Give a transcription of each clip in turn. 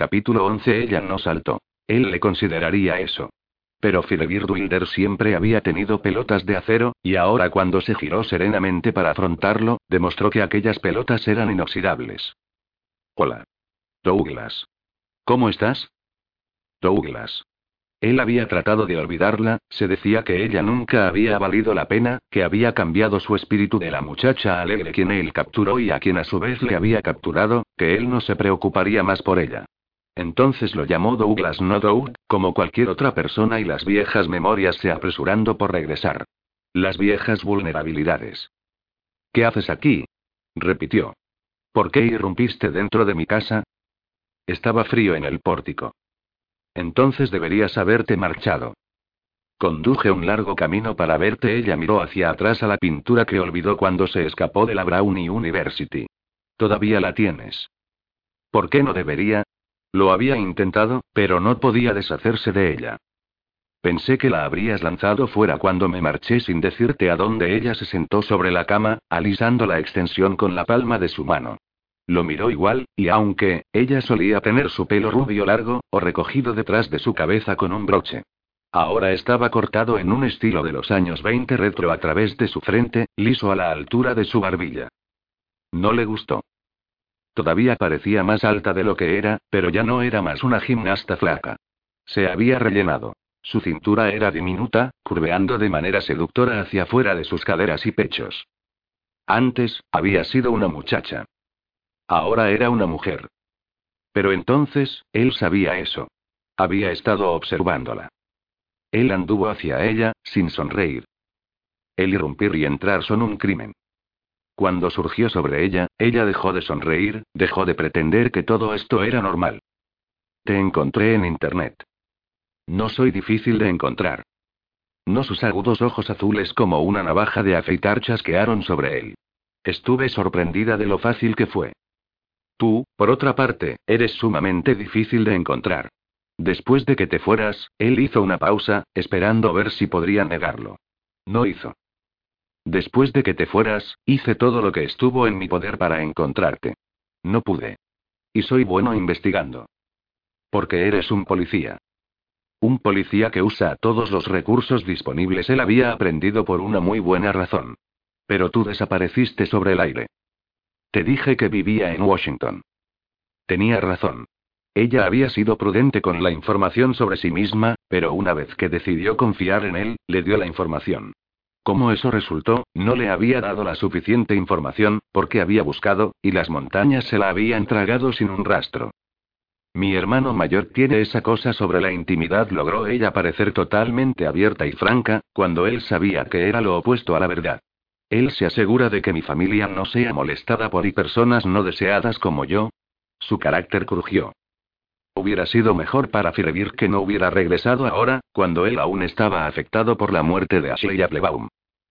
Capítulo 11 Ella no saltó. Él le consideraría eso. Pero Wilder siempre había tenido pelotas de acero, y ahora cuando se giró serenamente para afrontarlo, demostró que aquellas pelotas eran inoxidables. Hola. Douglas. ¿Cómo estás? Douglas. Él había tratado de olvidarla, se decía que ella nunca había valido la pena, que había cambiado su espíritu de la muchacha alegre quien él capturó y a quien a su vez le había capturado, que él no se preocuparía más por ella. Entonces lo llamó Douglas no Doug, como cualquier otra persona y las viejas memorias se apresurando por regresar. Las viejas vulnerabilidades. ¿Qué haces aquí? repitió. ¿Por qué irrumpiste dentro de mi casa? Estaba frío en el pórtico. Entonces deberías haberte marchado. Conduje un largo camino para verte. Ella miró hacia atrás a la pintura que olvidó cuando se escapó de la Brownie University. Todavía la tienes. ¿Por qué no debería? Lo había intentado, pero no podía deshacerse de ella. Pensé que la habrías lanzado fuera cuando me marché sin decirte a dónde ella se sentó sobre la cama, alisando la extensión con la palma de su mano. Lo miró igual, y aunque, ella solía tener su pelo rubio largo, o recogido detrás de su cabeza con un broche. Ahora estaba cortado en un estilo de los años 20 retro a través de su frente, liso a la altura de su barbilla. No le gustó. Todavía parecía más alta de lo que era, pero ya no era más una gimnasta flaca. Se había rellenado. Su cintura era diminuta, curveando de manera seductora hacia afuera de sus caderas y pechos. Antes, había sido una muchacha. Ahora era una mujer. Pero entonces, él sabía eso. Había estado observándola. Él anduvo hacia ella, sin sonreír. El irrumpir y entrar son un crimen. Cuando surgió sobre ella, ella dejó de sonreír, dejó de pretender que todo esto era normal. Te encontré en Internet. No soy difícil de encontrar. No sus agudos ojos azules como una navaja de afeitar chasquearon sobre él. Estuve sorprendida de lo fácil que fue. Tú, por otra parte, eres sumamente difícil de encontrar. Después de que te fueras, él hizo una pausa, esperando ver si podría negarlo. No hizo. Después de que te fueras, hice todo lo que estuvo en mi poder para encontrarte. No pude. Y soy bueno investigando. Porque eres un policía. Un policía que usa todos los recursos disponibles. Él había aprendido por una muy buena razón. Pero tú desapareciste sobre el aire. Te dije que vivía en Washington. Tenía razón. Ella había sido prudente con la información sobre sí misma, pero una vez que decidió confiar en él, le dio la información. Como eso resultó, no le había dado la suficiente información, porque había buscado, y las montañas se la habían tragado sin un rastro. Mi hermano mayor tiene esa cosa sobre la intimidad, logró ella parecer totalmente abierta y franca, cuando él sabía que era lo opuesto a la verdad. Él se asegura de que mi familia no sea molestada por y personas no deseadas como yo. Su carácter crujió. Hubiera sido mejor para Firevir que no hubiera regresado ahora, cuando él aún estaba afectado por la muerte de Ashley Applebaum.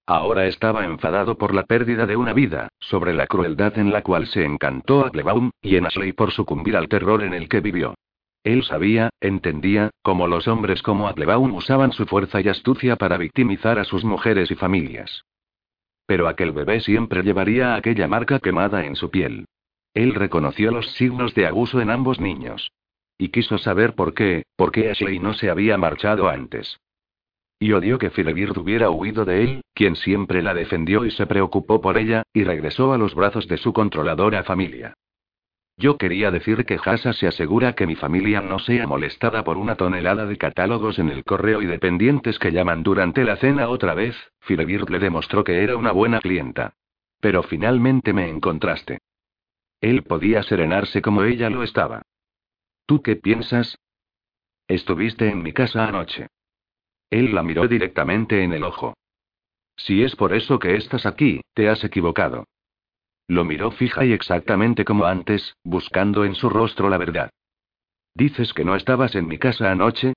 Ahora estaba enfadado por la pérdida de una vida, sobre la crueldad en la cual se encantó Applebaum, y en Ashley por sucumbir al terror en el que vivió. Él sabía, entendía, cómo los hombres como Applebaum usaban su fuerza y astucia para victimizar a sus mujeres y familias. Pero aquel bebé siempre llevaría aquella marca quemada en su piel. Él reconoció los signos de abuso en ambos niños. Y quiso saber por qué, por qué Ashley no se había marchado antes. Y odió que Firebird hubiera huido de él, quien siempre la defendió y se preocupó por ella, y regresó a los brazos de su controladora familia. Yo quería decir que Hasa se asegura que mi familia no sea molestada por una tonelada de catálogos en el correo y dependientes que llaman durante la cena otra vez. Firebird le demostró que era una buena clienta. Pero finalmente me encontraste. Él podía serenarse como ella lo estaba. ¿Tú qué piensas? Estuviste en mi casa anoche. Él la miró directamente en el ojo. Si es por eso que estás aquí, te has equivocado. Lo miró fija y exactamente como antes, buscando en su rostro la verdad. ¿Dices que no estabas en mi casa anoche?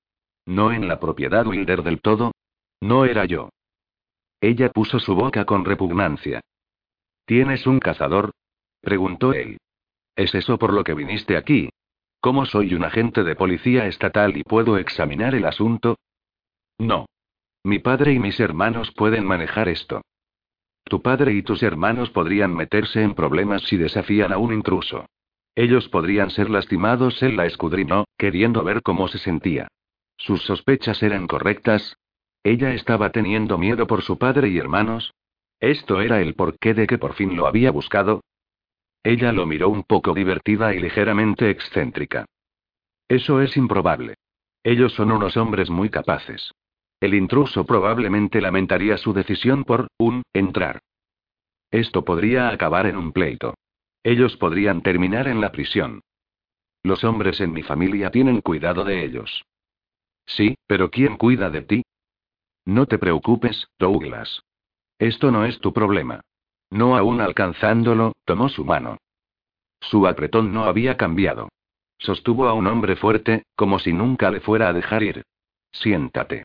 ¿No en la propiedad Wilder del todo? No era yo. Ella puso su boca con repugnancia. ¿Tienes un cazador? preguntó él. ¿Es eso por lo que viniste aquí? ¿Cómo soy un agente de policía estatal y puedo examinar el asunto? No. Mi padre y mis hermanos pueden manejar esto. Tu padre y tus hermanos podrían meterse en problemas si desafían a un intruso. Ellos podrían ser lastimados, él la escudriñó, queriendo ver cómo se sentía. ¿Sus sospechas eran correctas? ¿Ella estaba teniendo miedo por su padre y hermanos? ¿Esto era el porqué de que por fin lo había buscado? Ella lo miró un poco divertida y ligeramente excéntrica. Eso es improbable. Ellos son unos hombres muy capaces. El intruso probablemente lamentaría su decisión por, un, entrar. Esto podría acabar en un pleito. Ellos podrían terminar en la prisión. Los hombres en mi familia tienen cuidado de ellos. Sí, pero ¿quién cuida de ti? No te preocupes, Douglas. Esto no es tu problema. No aún alcanzándolo, tomó su mano. Su apretón no había cambiado. Sostuvo a un hombre fuerte, como si nunca le fuera a dejar ir. Siéntate.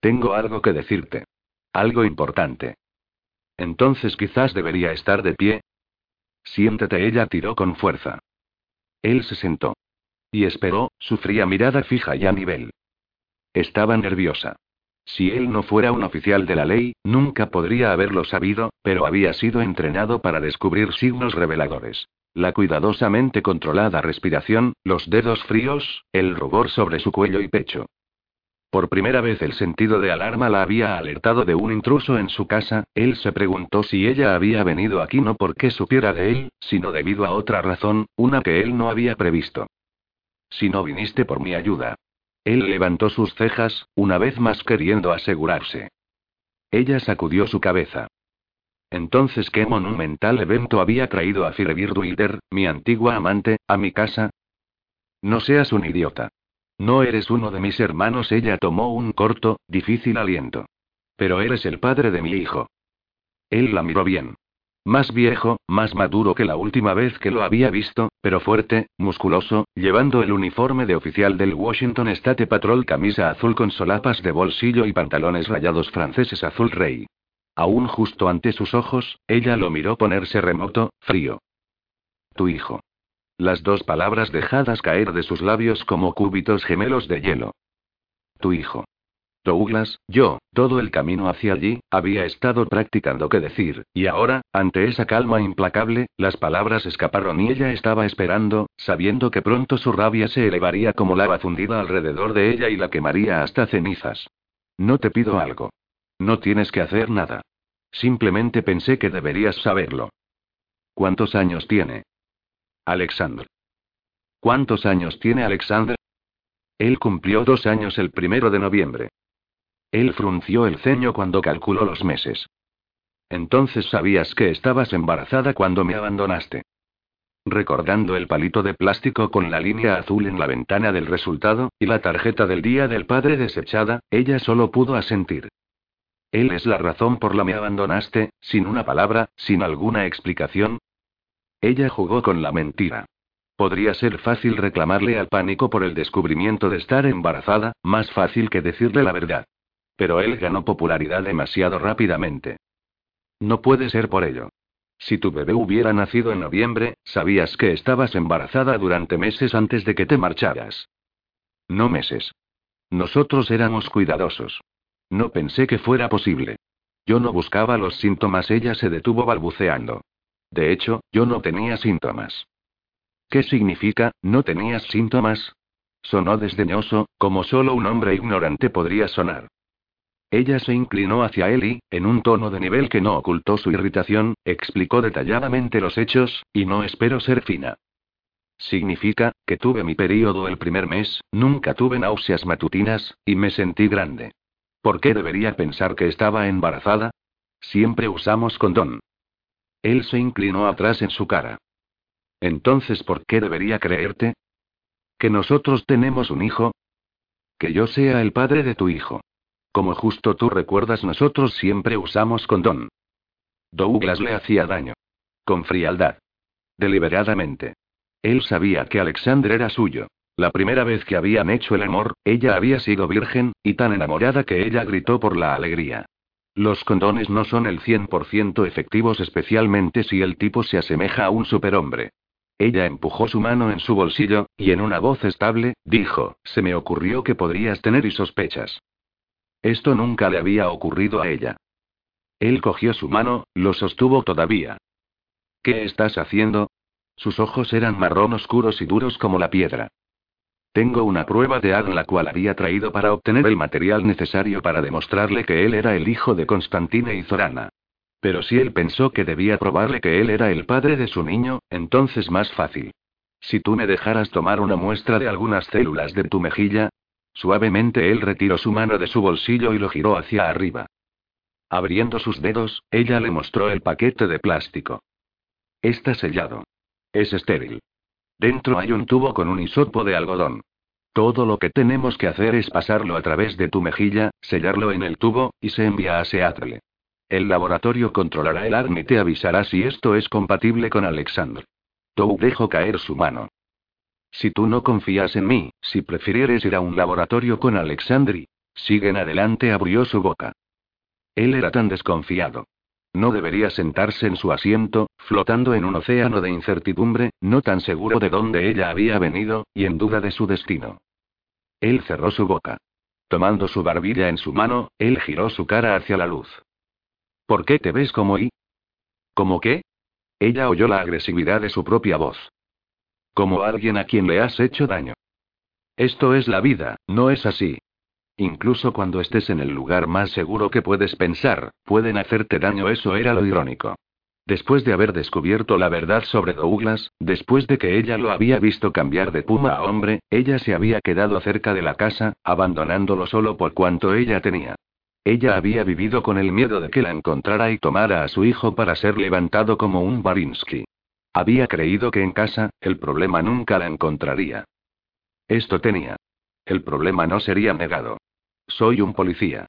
Tengo algo que decirte. Algo importante. Entonces quizás debería estar de pie. Siéntate, ella tiró con fuerza. Él se sentó. Y esperó, su fría mirada fija y a nivel. Estaba nerviosa. Si él no fuera un oficial de la ley, nunca podría haberlo sabido, pero había sido entrenado para descubrir signos reveladores. La cuidadosamente controlada respiración, los dedos fríos, el rubor sobre su cuello y pecho. Por primera vez el sentido de alarma la había alertado de un intruso en su casa, él se preguntó si ella había venido aquí no porque supiera de él, sino debido a otra razón, una que él no había previsto. Si no viniste por mi ayuda. Él levantó sus cejas, una vez más queriendo asegurarse. Ella sacudió su cabeza. Entonces, ¿qué monumental evento había traído a Firebird mi antigua amante, a mi casa? No seas un idiota. No eres uno de mis hermanos. Ella tomó un corto, difícil aliento. Pero eres el padre de mi hijo. Él la miró bien. Más viejo, más maduro que la última vez que lo había visto, pero fuerte, musculoso, llevando el uniforme de oficial del Washington State Patrol, camisa azul con solapas de bolsillo y pantalones rayados franceses azul rey. Aún justo ante sus ojos, ella lo miró ponerse remoto, frío. Tu hijo. Las dos palabras dejadas caer de sus labios como cúbitos gemelos de hielo. Tu hijo. Douglas, yo, todo el camino hacia allí, había estado practicando qué decir, y ahora, ante esa calma implacable, las palabras escaparon y ella estaba esperando, sabiendo que pronto su rabia se elevaría como lava fundida alrededor de ella y la quemaría hasta cenizas. No te pido algo. No tienes que hacer nada. Simplemente pensé que deberías saberlo. ¿Cuántos años tiene? Alexander. ¿Cuántos años tiene Alexander? Él cumplió dos años el primero de noviembre. Él frunció el ceño cuando calculó los meses. Entonces sabías que estabas embarazada cuando me abandonaste. Recordando el palito de plástico con la línea azul en la ventana del resultado, y la tarjeta del día del padre desechada, ella solo pudo asentir. Él es la razón por la me abandonaste, sin una palabra, sin alguna explicación, ella jugó con la mentira. Podría ser fácil reclamarle al pánico por el descubrimiento de estar embarazada, más fácil que decirle la verdad. Pero él ganó popularidad demasiado rápidamente. No puede ser por ello. Si tu bebé hubiera nacido en noviembre, sabías que estabas embarazada durante meses antes de que te marcharas. No meses. Nosotros éramos cuidadosos. No pensé que fuera posible. Yo no buscaba los síntomas, ella se detuvo balbuceando. De hecho, yo no tenía síntomas. ¿Qué significa, no tenías síntomas? Sonó desdeñoso, como solo un hombre ignorante podría sonar. Ella se inclinó hacia él y, en un tono de nivel que no ocultó su irritación, explicó detalladamente los hechos, y no espero ser fina. Significa, que tuve mi periodo el primer mes, nunca tuve náuseas matutinas, y me sentí grande. ¿Por qué debería pensar que estaba embarazada? Siempre usamos condón. Él se inclinó atrás en su cara. Entonces, ¿por qué debería creerte? ¿Que nosotros tenemos un hijo? Que yo sea el padre de tu hijo. Como justo tú recuerdas, nosotros siempre usamos condón. Douglas le hacía daño. Con frialdad. Deliberadamente. Él sabía que Alexander era suyo. La primera vez que habían hecho el amor, ella había sido virgen, y tan enamorada que ella gritó por la alegría. Los condones no son el 100% efectivos especialmente si el tipo se asemeja a un superhombre. Ella empujó su mano en su bolsillo, y en una voz estable, dijo, se me ocurrió que podrías tener y sospechas. Esto nunca le había ocurrido a ella. Él cogió su mano, lo sostuvo todavía. ¿Qué estás haciendo? Sus ojos eran marrón oscuros y duros como la piedra. Tengo una prueba de Agn la cual había traído para obtener el material necesario para demostrarle que él era el hijo de Constantine y Zorana. Pero si él pensó que debía probarle que él era el padre de su niño, entonces más fácil. Si tú me dejaras tomar una muestra de algunas células de tu mejilla. Suavemente él retiró su mano de su bolsillo y lo giró hacia arriba. Abriendo sus dedos, ella le mostró el paquete de plástico. Está sellado. Es estéril. Dentro hay un tubo con un hisopo de algodón. Todo lo que tenemos que hacer es pasarlo a través de tu mejilla, sellarlo en el tubo, y se envía a Seattle. El laboratorio controlará el ARM y te avisará si esto es compatible con Alexander. Tou dejó caer su mano. Si tú no confías en mí, si prefirieres ir a un laboratorio con Alexandri, siguen adelante, abrió su boca. Él era tan desconfiado. No debería sentarse en su asiento, flotando en un océano de incertidumbre, no tan seguro de dónde ella había venido, y en duda de su destino. Él cerró su boca. Tomando su barbilla en su mano, él giró su cara hacia la luz. ¿Por qué te ves como y? ¿Cómo qué? Ella oyó la agresividad de su propia voz. Como alguien a quien le has hecho daño. Esto es la vida, ¿no es así? Incluso cuando estés en el lugar más seguro que puedes pensar, pueden hacerte daño, eso era lo irónico. Después de haber descubierto la verdad sobre Douglas, después de que ella lo había visto cambiar de puma a hombre, ella se había quedado cerca de la casa, abandonándolo solo por cuanto ella tenía. Ella había vivido con el miedo de que la encontrara y tomara a su hijo para ser levantado como un Barinsky. Había creído que en casa, el problema nunca la encontraría. Esto tenía. El problema no sería negado. Soy un policía.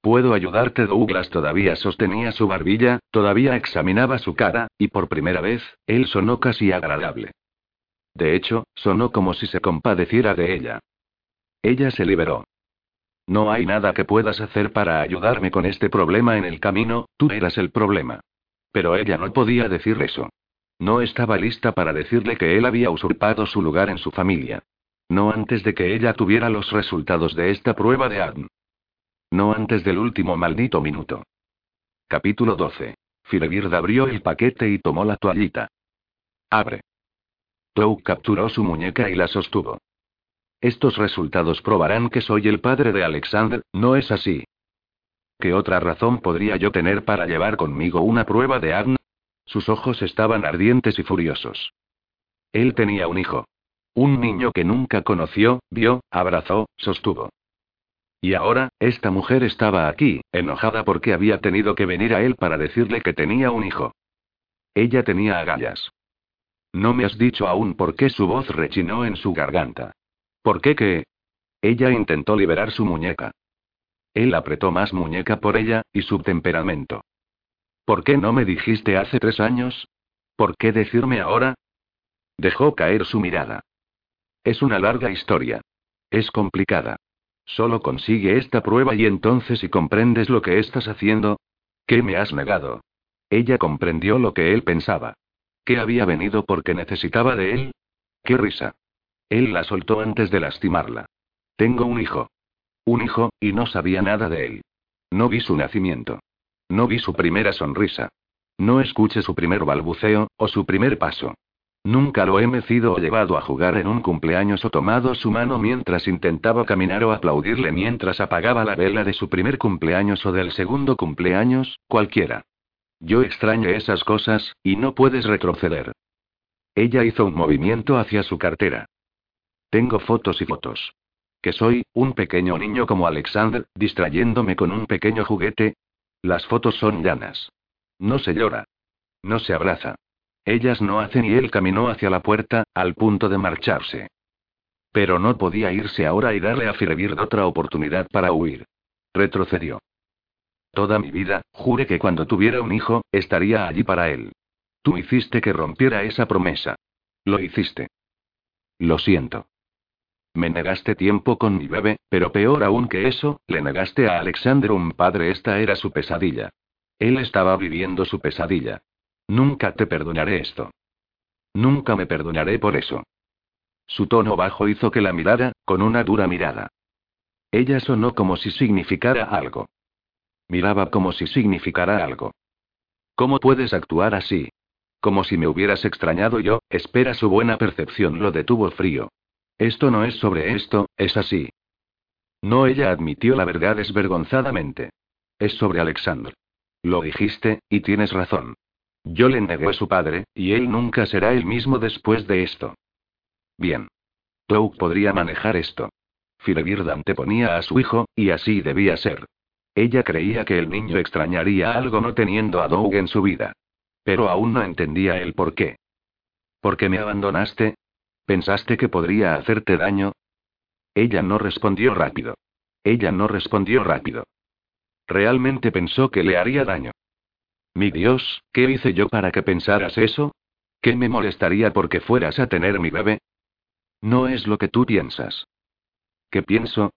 Puedo ayudarte. Douglas todavía sostenía su barbilla, todavía examinaba su cara, y por primera vez, él sonó casi agradable. De hecho, sonó como si se compadeciera de ella. Ella se liberó. No hay nada que puedas hacer para ayudarme con este problema en el camino, tú eras el problema. Pero ella no podía decir eso. No estaba lista para decirle que él había usurpado su lugar en su familia. No antes de que ella tuviera los resultados de esta prueba de ADN. No antes del último maldito minuto. Capítulo 12. Firebird abrió el paquete y tomó la toallita. Abre. Tou capturó su muñeca y la sostuvo. Estos resultados probarán que soy el padre de Alexander, ¿no es así? ¿Qué otra razón podría yo tener para llevar conmigo una prueba de ADN? Sus ojos estaban ardientes y furiosos. Él tenía un hijo. Un niño que nunca conoció, vio, abrazó, sostuvo. Y ahora, esta mujer estaba aquí, enojada porque había tenido que venir a él para decirle que tenía un hijo. Ella tenía agallas. No me has dicho aún por qué su voz rechinó en su garganta. ¿Por qué qué? Ella intentó liberar su muñeca. Él apretó más muñeca por ella, y su temperamento. ¿Por qué no me dijiste hace tres años? ¿Por qué decirme ahora? Dejó caer su mirada. Es una larga historia. Es complicada. Solo consigue esta prueba y entonces si comprendes lo que estás haciendo. ¿Qué me has negado? Ella comprendió lo que él pensaba. ¿Qué había venido porque necesitaba de él? ¡Qué risa! Él la soltó antes de lastimarla. Tengo un hijo. Un hijo, y no sabía nada de él. No vi su nacimiento. No vi su primera sonrisa. No escuché su primer balbuceo, o su primer paso. Nunca lo he mecido o llevado a jugar en un cumpleaños o tomado su mano mientras intentaba caminar o aplaudirle mientras apagaba la vela de su primer cumpleaños o del segundo cumpleaños, cualquiera. Yo extraño esas cosas, y no puedes retroceder. Ella hizo un movimiento hacia su cartera. Tengo fotos y fotos. Que soy, un pequeño niño como Alexander, distrayéndome con un pequeño juguete. Las fotos son llanas. No se llora. No se abraza. Ellas no hacen y él caminó hacia la puerta, al punto de marcharse. Pero no podía irse ahora y darle a Firebird otra oportunidad para huir. Retrocedió. Toda mi vida, jure que cuando tuviera un hijo, estaría allí para él. Tú hiciste que rompiera esa promesa. Lo hiciste. Lo siento. Me negaste tiempo con mi bebé, pero peor aún que eso, le negaste a Alexander un padre. Esta era su pesadilla. Él estaba viviendo su pesadilla. Nunca te perdonaré esto. Nunca me perdonaré por eso. Su tono bajo hizo que la mirara, con una dura mirada. Ella sonó como si significara algo. Miraba como si significara algo. ¿Cómo puedes actuar así? Como si me hubieras extrañado yo, espera su buena percepción lo detuvo frío. Esto no es sobre esto, es así. No, ella admitió la verdad desvergonzadamente. Es sobre Alexander. Lo dijiste, y tienes razón. Yo le negué su padre, y él nunca será el mismo después de esto. Bien. Touk podría manejar esto. Firebird anteponía a su hijo, y así debía ser. Ella creía que el niño extrañaría algo no teniendo a Doug en su vida. Pero aún no entendía el por qué. ¿Por qué me abandonaste? ¿Pensaste que podría hacerte daño? Ella no respondió rápido. Ella no respondió rápido. Realmente pensó que le haría daño. Mi Dios, ¿qué hice yo para que pensaras eso? ¿Qué me molestaría porque fueras a tener mi bebé? No es lo que tú piensas. ¿Qué pienso?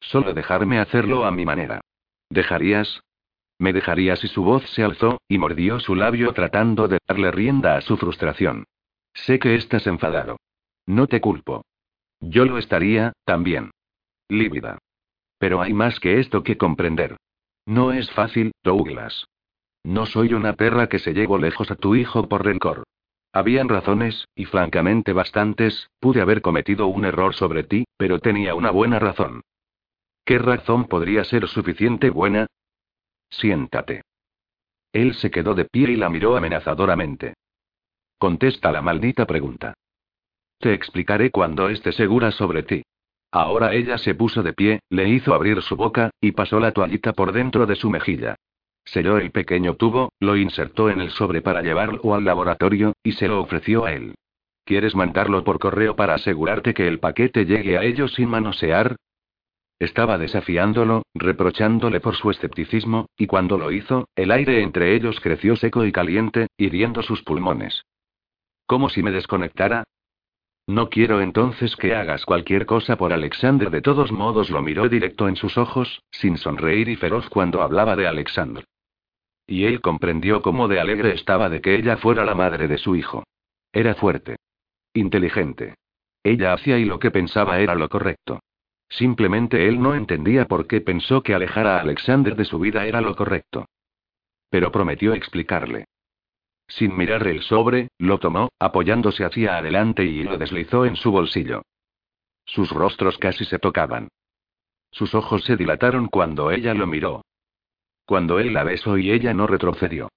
Solo dejarme hacerlo a mi manera. ¿Dejarías? Me dejarías y su voz se alzó, y mordió su labio tratando de darle rienda a su frustración. Sé que estás enfadado. No te culpo. Yo lo estaría, también. Lívida. Pero hay más que esto que comprender. No es fácil, Douglas. No soy una perra que se llevo lejos a tu hijo por rencor. Habían razones, y francamente bastantes, pude haber cometido un error sobre ti, pero tenía una buena razón. ¿Qué razón podría ser suficiente buena? Siéntate. Él se quedó de pie y la miró amenazadoramente. Contesta la maldita pregunta. Te explicaré cuando esté segura sobre ti. Ahora ella se puso de pie, le hizo abrir su boca, y pasó la toallita por dentro de su mejilla. Selló el pequeño tubo, lo insertó en el sobre para llevarlo al laboratorio, y se lo ofreció a él. ¿Quieres mandarlo por correo para asegurarte que el paquete llegue a ellos sin manosear? Estaba desafiándolo, reprochándole por su escepticismo, y cuando lo hizo, el aire entre ellos creció seco y caliente, hiriendo sus pulmones. ¿Como si me desconectara? No quiero entonces que hagas cualquier cosa por Alexander. De todos modos lo miró directo en sus ojos, sin sonreír y feroz cuando hablaba de Alexander. Y él comprendió cómo de alegre estaba de que ella fuera la madre de su hijo. Era fuerte. Inteligente. Ella hacía y lo que pensaba era lo correcto. Simplemente él no entendía por qué pensó que alejar a Alexander de su vida era lo correcto. Pero prometió explicarle. Sin mirar el sobre, lo tomó, apoyándose hacia adelante y lo deslizó en su bolsillo. Sus rostros casi se tocaban. Sus ojos se dilataron cuando ella lo miró. Cuando él la besó y ella no retrocedió.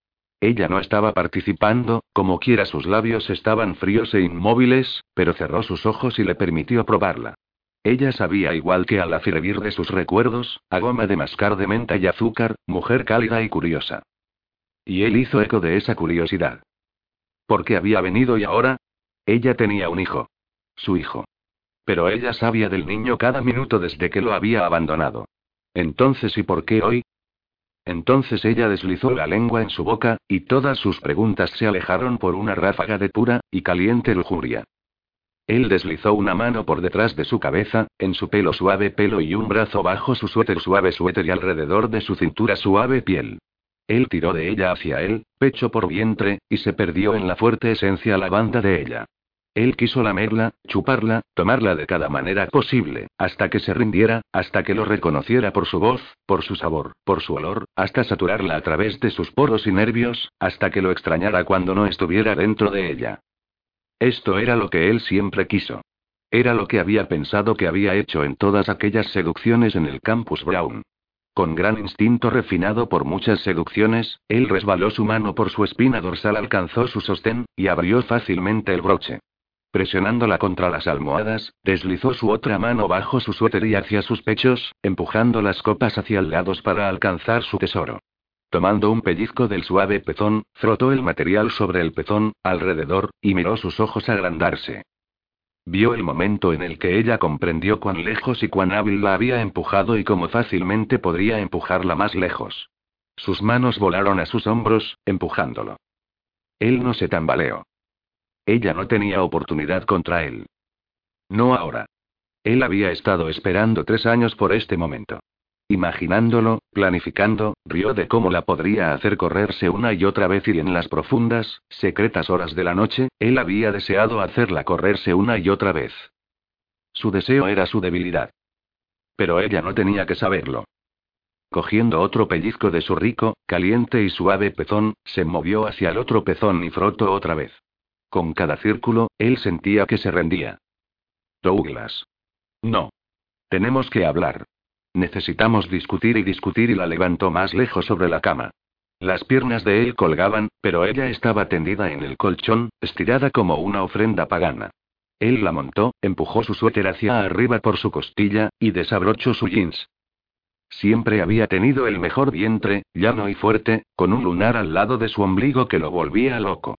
Ella no estaba participando, como quiera sus labios estaban fríos e inmóviles, pero cerró sus ojos y le permitió probarla. Ella sabía igual que al afirmir de sus recuerdos, a goma de mascar de menta y azúcar, mujer cálida y curiosa. Y él hizo eco de esa curiosidad. ¿Por qué había venido y ahora? Ella tenía un hijo. Su hijo. Pero ella sabía del niño cada minuto desde que lo había abandonado. Entonces, ¿y por qué hoy? Entonces ella deslizó la lengua en su boca, y todas sus preguntas se alejaron por una ráfaga de pura y caliente lujuria. Él deslizó una mano por detrás de su cabeza, en su pelo suave pelo y un brazo bajo su suéter suave suéter y alrededor de su cintura suave piel. Él tiró de ella hacia él, pecho por vientre, y se perdió en la fuerte esencia lavanda de ella. Él quiso lamerla, chuparla, tomarla de cada manera posible, hasta que se rindiera, hasta que lo reconociera por su voz, por su sabor, por su olor, hasta saturarla a través de sus poros y nervios, hasta que lo extrañara cuando no estuviera dentro de ella. Esto era lo que él siempre quiso. Era lo que había pensado que había hecho en todas aquellas seducciones en el campus Brown. Con gran instinto refinado por muchas seducciones, él resbaló su mano por su espina dorsal, alcanzó su sostén, y abrió fácilmente el broche. Presionándola contra las almohadas, deslizó su otra mano bajo su suéter y hacia sus pechos, empujando las copas hacia lados para alcanzar su tesoro. Tomando un pellizco del suave pezón, frotó el material sobre el pezón, alrededor, y miró sus ojos agrandarse. Vio el momento en el que ella comprendió cuán lejos y cuán hábil la había empujado y cómo fácilmente podría empujarla más lejos. Sus manos volaron a sus hombros, empujándolo. Él no se tambaleó. Ella no tenía oportunidad contra él. No ahora. Él había estado esperando tres años por este momento. Imaginándolo, planificando, rió de cómo la podría hacer correrse una y otra vez y en las profundas, secretas horas de la noche, él había deseado hacerla correrse una y otra vez. Su deseo era su debilidad. Pero ella no tenía que saberlo. Cogiendo otro pellizco de su rico, caliente y suave pezón, se movió hacia el otro pezón y frotó otra vez. Con cada círculo, él sentía que se rendía. Douglas. No. Tenemos que hablar. Necesitamos discutir y discutir y la levantó más lejos sobre la cama. Las piernas de él colgaban, pero ella estaba tendida en el colchón, estirada como una ofrenda pagana. Él la montó, empujó su suéter hacia arriba por su costilla, y desabrochó su jeans. Siempre había tenido el mejor vientre, llano y fuerte, con un lunar al lado de su ombligo que lo volvía loco.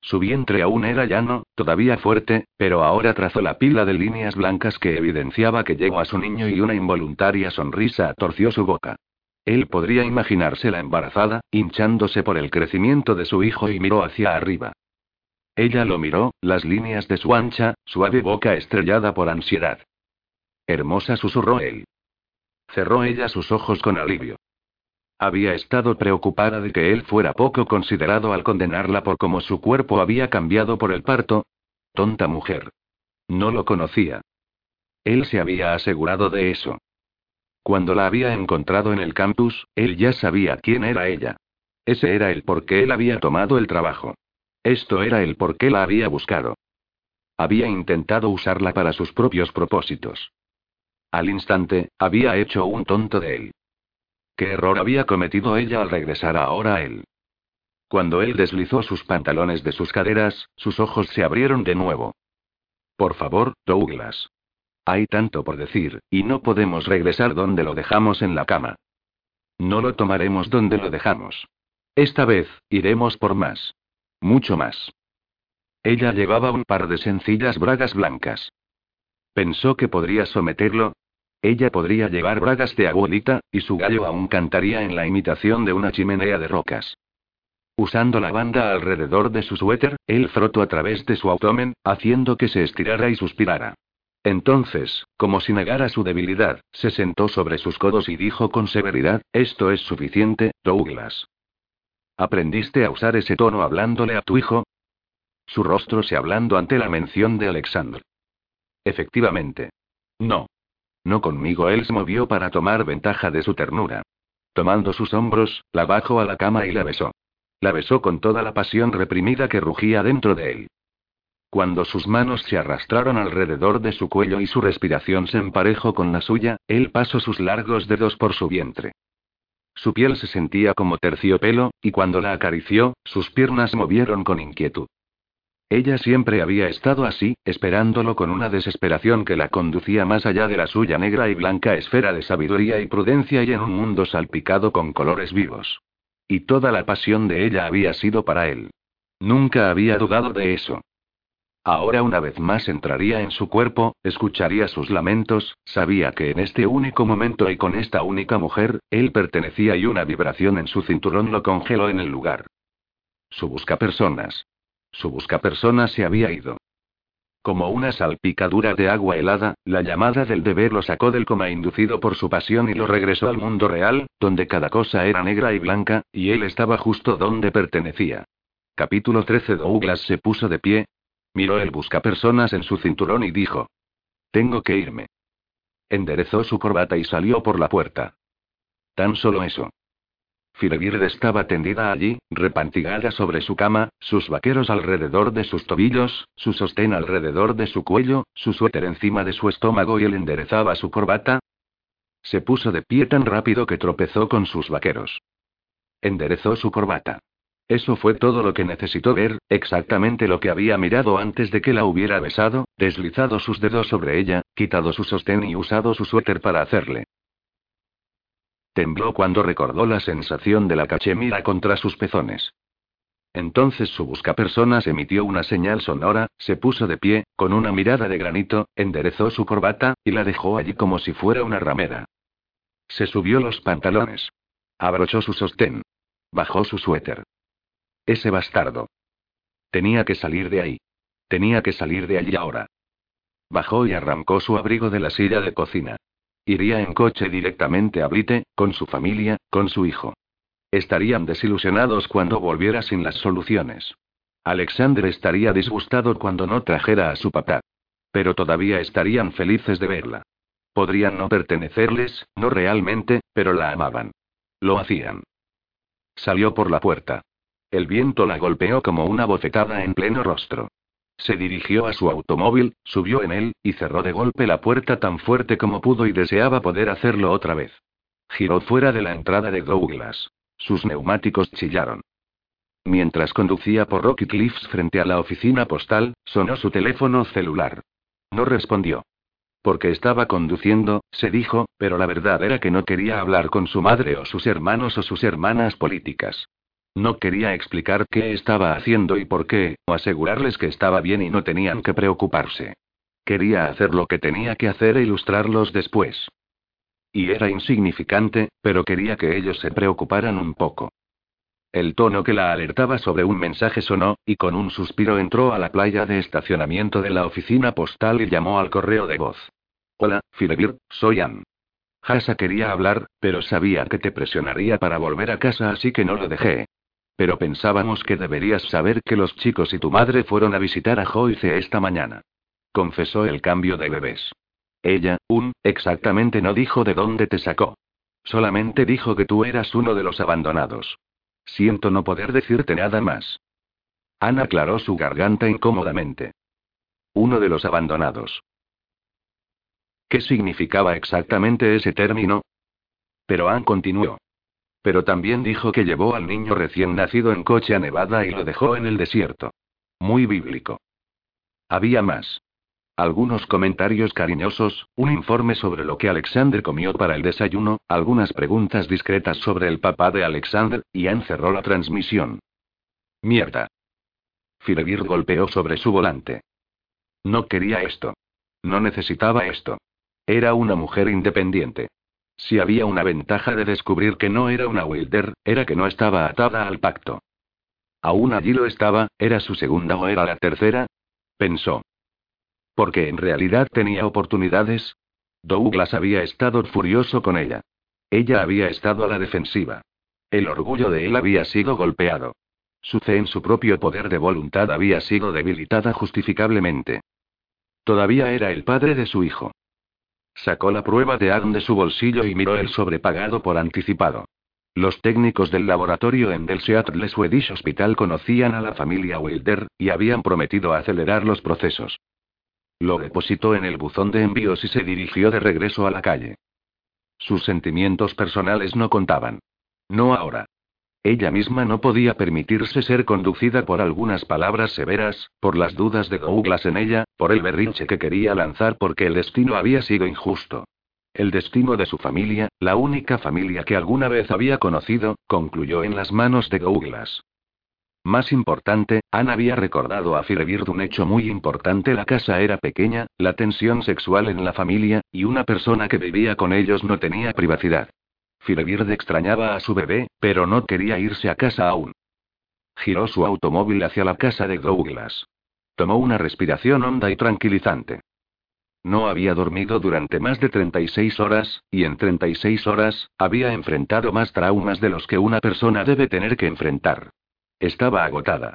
Su vientre aún era llano, todavía fuerte, pero ahora trazó la pila de líneas blancas que evidenciaba que llegó a su niño y una involuntaria sonrisa torció su boca. Él podría imaginársela embarazada, hinchándose por el crecimiento de su hijo y miró hacia arriba. Ella lo miró, las líneas de su ancha, suave boca estrellada por ansiedad. Hermosa susurró él. Cerró ella sus ojos con alivio. Había estado preocupada de que él fuera poco considerado al condenarla por cómo su cuerpo había cambiado por el parto. Tonta mujer. No lo conocía. Él se había asegurado de eso. Cuando la había encontrado en el campus, él ya sabía quién era ella. Ese era el por qué él había tomado el trabajo. Esto era el por qué la había buscado. Había intentado usarla para sus propios propósitos. Al instante, había hecho un tonto de él. ¿Qué error había cometido ella al regresar ahora a él? Cuando él deslizó sus pantalones de sus caderas, sus ojos se abrieron de nuevo. Por favor, Douglas. Hay tanto por decir, y no podemos regresar donde lo dejamos en la cama. No lo tomaremos donde lo dejamos. Esta vez, iremos por más. Mucho más. Ella llevaba un par de sencillas bragas blancas. Pensó que podría someterlo, ella podría llevar bragas de abuelita, y su gallo aún cantaría en la imitación de una chimenea de rocas. Usando la banda alrededor de su suéter, él frotó a través de su abdomen, haciendo que se estirara y suspirara. Entonces, como si negara su debilidad, se sentó sobre sus codos y dijo con severidad, Esto es suficiente, Douglas. ¿Aprendiste a usar ese tono hablándole a tu hijo? Su rostro se hablando ante la mención de Alexander. Efectivamente. No. No conmigo. Él se movió para tomar ventaja de su ternura. Tomando sus hombros, la bajó a la cama y la besó. La besó con toda la pasión reprimida que rugía dentro de él. Cuando sus manos se arrastraron alrededor de su cuello y su respiración se emparejó con la suya, él pasó sus largos dedos por su vientre. Su piel se sentía como terciopelo, y cuando la acarició, sus piernas movieron con inquietud. Ella siempre había estado así, esperándolo con una desesperación que la conducía más allá de la suya negra y blanca esfera de sabiduría y prudencia y en un mundo salpicado con colores vivos. Y toda la pasión de ella había sido para él. Nunca había dudado de eso. Ahora una vez más entraría en su cuerpo, escucharía sus lamentos, sabía que en este único momento y con esta única mujer, él pertenecía y una vibración en su cinturón lo congeló en el lugar. Su busca personas. Su buscapersona se había ido. Como una salpicadura de agua helada, la llamada del deber lo sacó del coma inducido por su pasión y lo regresó al mundo real, donde cada cosa era negra y blanca, y él estaba justo donde pertenecía. Capítulo 13 Douglas se puso de pie. Miró el buscapersonas en su cinturón y dijo. Tengo que irme. Enderezó su corbata y salió por la puerta. Tan solo eso. Firebird estaba tendida allí, repantigada sobre su cama, sus vaqueros alrededor de sus tobillos, su sostén alrededor de su cuello, su suéter encima de su estómago y él enderezaba su corbata. Se puso de pie tan rápido que tropezó con sus vaqueros. Enderezó su corbata. Eso fue todo lo que necesitó ver, exactamente lo que había mirado antes de que la hubiera besado, deslizado sus dedos sobre ella, quitado su sostén y usado su suéter para hacerle. Tembló cuando recordó la sensación de la cachemira contra sus pezones. Entonces su buscapersonas emitió una señal sonora, se puso de pie, con una mirada de granito, enderezó su corbata, y la dejó allí como si fuera una ramera. Se subió los pantalones. Abrochó su sostén. Bajó su suéter. Ese bastardo. Tenía que salir de ahí. Tenía que salir de allí ahora. Bajó y arrancó su abrigo de la silla de cocina. Iría en coche directamente a Blite, con su familia, con su hijo. Estarían desilusionados cuando volviera sin las soluciones. Alexander estaría disgustado cuando no trajera a su papá. Pero todavía estarían felices de verla. Podrían no pertenecerles, no realmente, pero la amaban. Lo hacían. Salió por la puerta. El viento la golpeó como una bofetada en pleno rostro. Se dirigió a su automóvil, subió en él, y cerró de golpe la puerta tan fuerte como pudo y deseaba poder hacerlo otra vez. Giró fuera de la entrada de Douglas. Sus neumáticos chillaron. Mientras conducía por Rocky Cliffs frente a la oficina postal, sonó su teléfono celular. No respondió. Porque estaba conduciendo, se dijo, pero la verdad era que no quería hablar con su madre o sus hermanos o sus hermanas políticas. No quería explicar qué estaba haciendo y por qué, o asegurarles que estaba bien y no tenían que preocuparse. Quería hacer lo que tenía que hacer e ilustrarlos después. Y era insignificante, pero quería que ellos se preocuparan un poco. El tono que la alertaba sobre un mensaje sonó, y con un suspiro entró a la playa de estacionamiento de la oficina postal y llamó al correo de voz. Hola, Filebir, soy Ann. Hasa quería hablar, pero sabía que te presionaría para volver a casa, así que no lo dejé. Pero pensábamos que deberías saber que los chicos y tu madre fueron a visitar a Joyce esta mañana. Confesó el cambio de bebés. Ella, un, exactamente no dijo de dónde te sacó. Solamente dijo que tú eras uno de los abandonados. Siento no poder decirte nada más. Ana aclaró su garganta incómodamente. Uno de los abandonados. ¿Qué significaba exactamente ese término? Pero Ann continuó. Pero también dijo que llevó al niño recién nacido en coche a Nevada y lo dejó en el desierto. Muy bíblico. Había más. Algunos comentarios cariñosos, un informe sobre lo que Alexander comió para el desayuno, algunas preguntas discretas sobre el papá de Alexander, y Ann cerró la transmisión. Mierda. Firebird golpeó sobre su volante. No quería esto. No necesitaba esto. Era una mujer independiente. Si había una ventaja de descubrir que no era una Wilder, era que no estaba atada al pacto. Aún allí lo estaba, ¿era su segunda o era la tercera? Pensó. Porque en realidad tenía oportunidades. Douglas había estado furioso con ella. Ella había estado a la defensiva. El orgullo de él había sido golpeado. Su fe en su propio poder de voluntad había sido debilitada justificablemente. Todavía era el padre de su hijo. Sacó la prueba de ADN de su bolsillo y miró el sobrepagado por anticipado. Los técnicos del laboratorio en del Seattle Swedish Hospital conocían a la familia Wilder, y habían prometido acelerar los procesos. Lo depositó en el buzón de envíos y se dirigió de regreso a la calle. Sus sentimientos personales no contaban. No ahora. Ella misma no podía permitirse ser conducida por algunas palabras severas, por las dudas de Douglas en ella, por el berrinche que quería lanzar porque el destino había sido injusto. El destino de su familia, la única familia que alguna vez había conocido, concluyó en las manos de Douglas. Más importante, Anne había recordado a Firebird un hecho muy importante: la casa era pequeña, la tensión sexual en la familia, y una persona que vivía con ellos no tenía privacidad. Firebird extrañaba a su bebé, pero no quería irse a casa aún. Giró su automóvil hacia la casa de Douglas. Tomó una respiración honda y tranquilizante. No había dormido durante más de 36 horas, y en 36 horas, había enfrentado más traumas de los que una persona debe tener que enfrentar. Estaba agotada.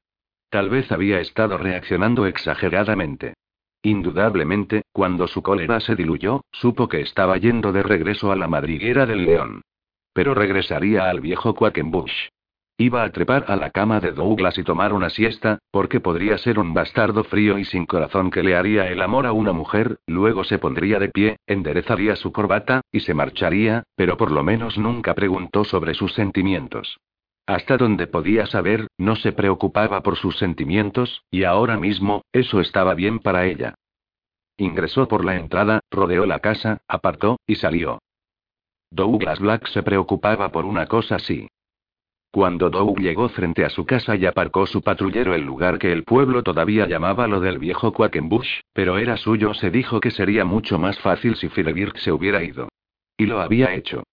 Tal vez había estado reaccionando exageradamente. Indudablemente, cuando su cólera se diluyó, supo que estaba yendo de regreso a la madriguera del león. Pero regresaría al viejo Quackenbush. Iba a trepar a la cama de Douglas y tomar una siesta, porque podría ser un bastardo frío y sin corazón que le haría el amor a una mujer, luego se pondría de pie, enderezaría su corbata, y se marcharía, pero por lo menos nunca preguntó sobre sus sentimientos. Hasta donde podía saber, no se preocupaba por sus sentimientos, y ahora mismo, eso estaba bien para ella. Ingresó por la entrada, rodeó la casa, apartó, y salió. Douglas Black se preocupaba por una cosa así. Cuando Doug llegó frente a su casa y aparcó su patrullero el lugar que el pueblo todavía llamaba lo del viejo Quackenbush, pero era suyo, se dijo que sería mucho más fácil si Philibert se hubiera ido. Y lo había hecho.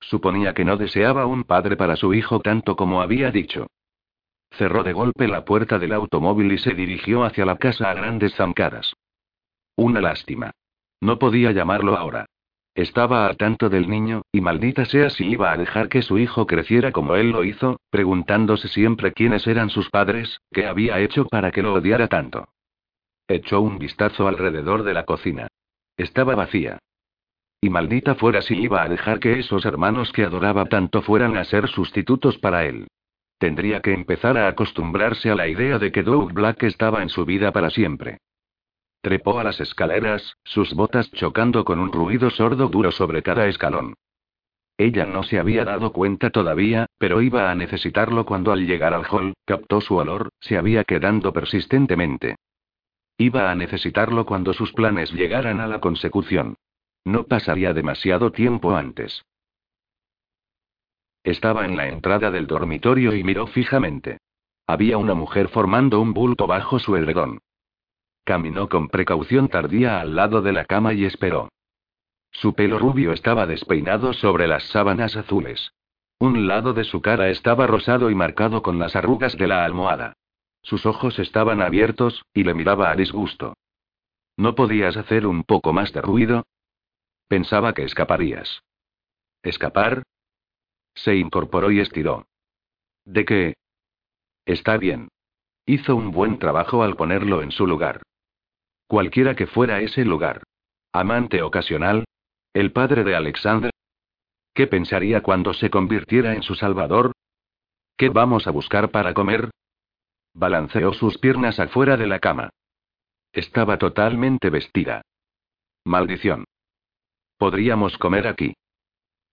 Suponía que no deseaba un padre para su hijo tanto como había dicho. Cerró de golpe la puerta del automóvil y se dirigió hacia la casa a grandes zancadas. Una lástima. No podía llamarlo ahora. Estaba al tanto del niño, y maldita sea si iba a dejar que su hijo creciera como él lo hizo, preguntándose siempre quiénes eran sus padres, qué había hecho para que lo odiara tanto. Echó un vistazo alrededor de la cocina. Estaba vacía. Y maldita fuera si iba a dejar que esos hermanos que adoraba tanto fueran a ser sustitutos para él. Tendría que empezar a acostumbrarse a la idea de que Doug Black estaba en su vida para siempre. Trepó a las escaleras, sus botas chocando con un ruido sordo duro sobre cada escalón. Ella no se había dado cuenta todavía, pero iba a necesitarlo cuando al llegar al hall, captó su olor, se había quedando persistentemente. Iba a necesitarlo cuando sus planes llegaran a la consecución. No pasaría demasiado tiempo antes. Estaba en la entrada del dormitorio y miró fijamente. Había una mujer formando un bulto bajo su edredón. Caminó con precaución tardía al lado de la cama y esperó. Su pelo rubio estaba despeinado sobre las sábanas azules. Un lado de su cara estaba rosado y marcado con las arrugas de la almohada. Sus ojos estaban abiertos, y le miraba a disgusto. ¿No podías hacer un poco más de ruido? Pensaba que escaparías. ¿Escapar? Se incorporó y estiró. ¿De qué? Está bien. Hizo un buen trabajo al ponerlo en su lugar. Cualquiera que fuera ese lugar. Amante ocasional. El padre de Alexander. ¿Qué pensaría cuando se convirtiera en su salvador? ¿Qué vamos a buscar para comer? Balanceó sus piernas afuera de la cama. Estaba totalmente vestida. Maldición. Podríamos comer aquí.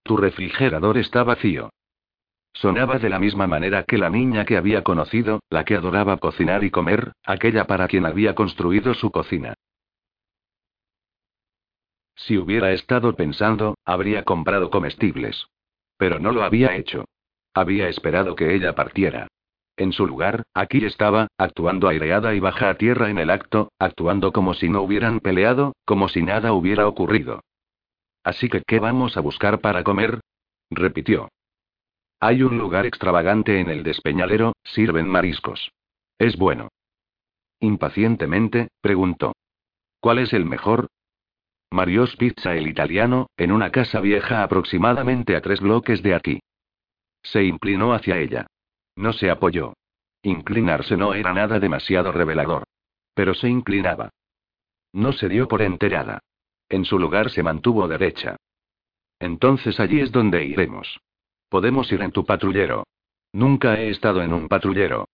Tu refrigerador está vacío. Sonaba de la misma manera que la niña que había conocido, la que adoraba cocinar y comer, aquella para quien había construido su cocina. Si hubiera estado pensando, habría comprado comestibles. Pero no lo había hecho. Había esperado que ella partiera. En su lugar, aquí estaba, actuando aireada y baja a tierra en el acto, actuando como si no hubieran peleado, como si nada hubiera ocurrido. Así que, ¿qué vamos a buscar para comer? repitió. Hay un lugar extravagante en el despeñadero, sirven mariscos. Es bueno. Impacientemente, preguntó. ¿Cuál es el mejor? Marios Pizza el italiano, en una casa vieja aproximadamente a tres bloques de aquí. Se inclinó hacia ella. No se apoyó. Inclinarse no era nada demasiado revelador. Pero se inclinaba. No se dio por enterada. En su lugar se mantuvo derecha. Entonces allí es donde iremos. Podemos ir en tu patrullero. Nunca he estado en un patrullero.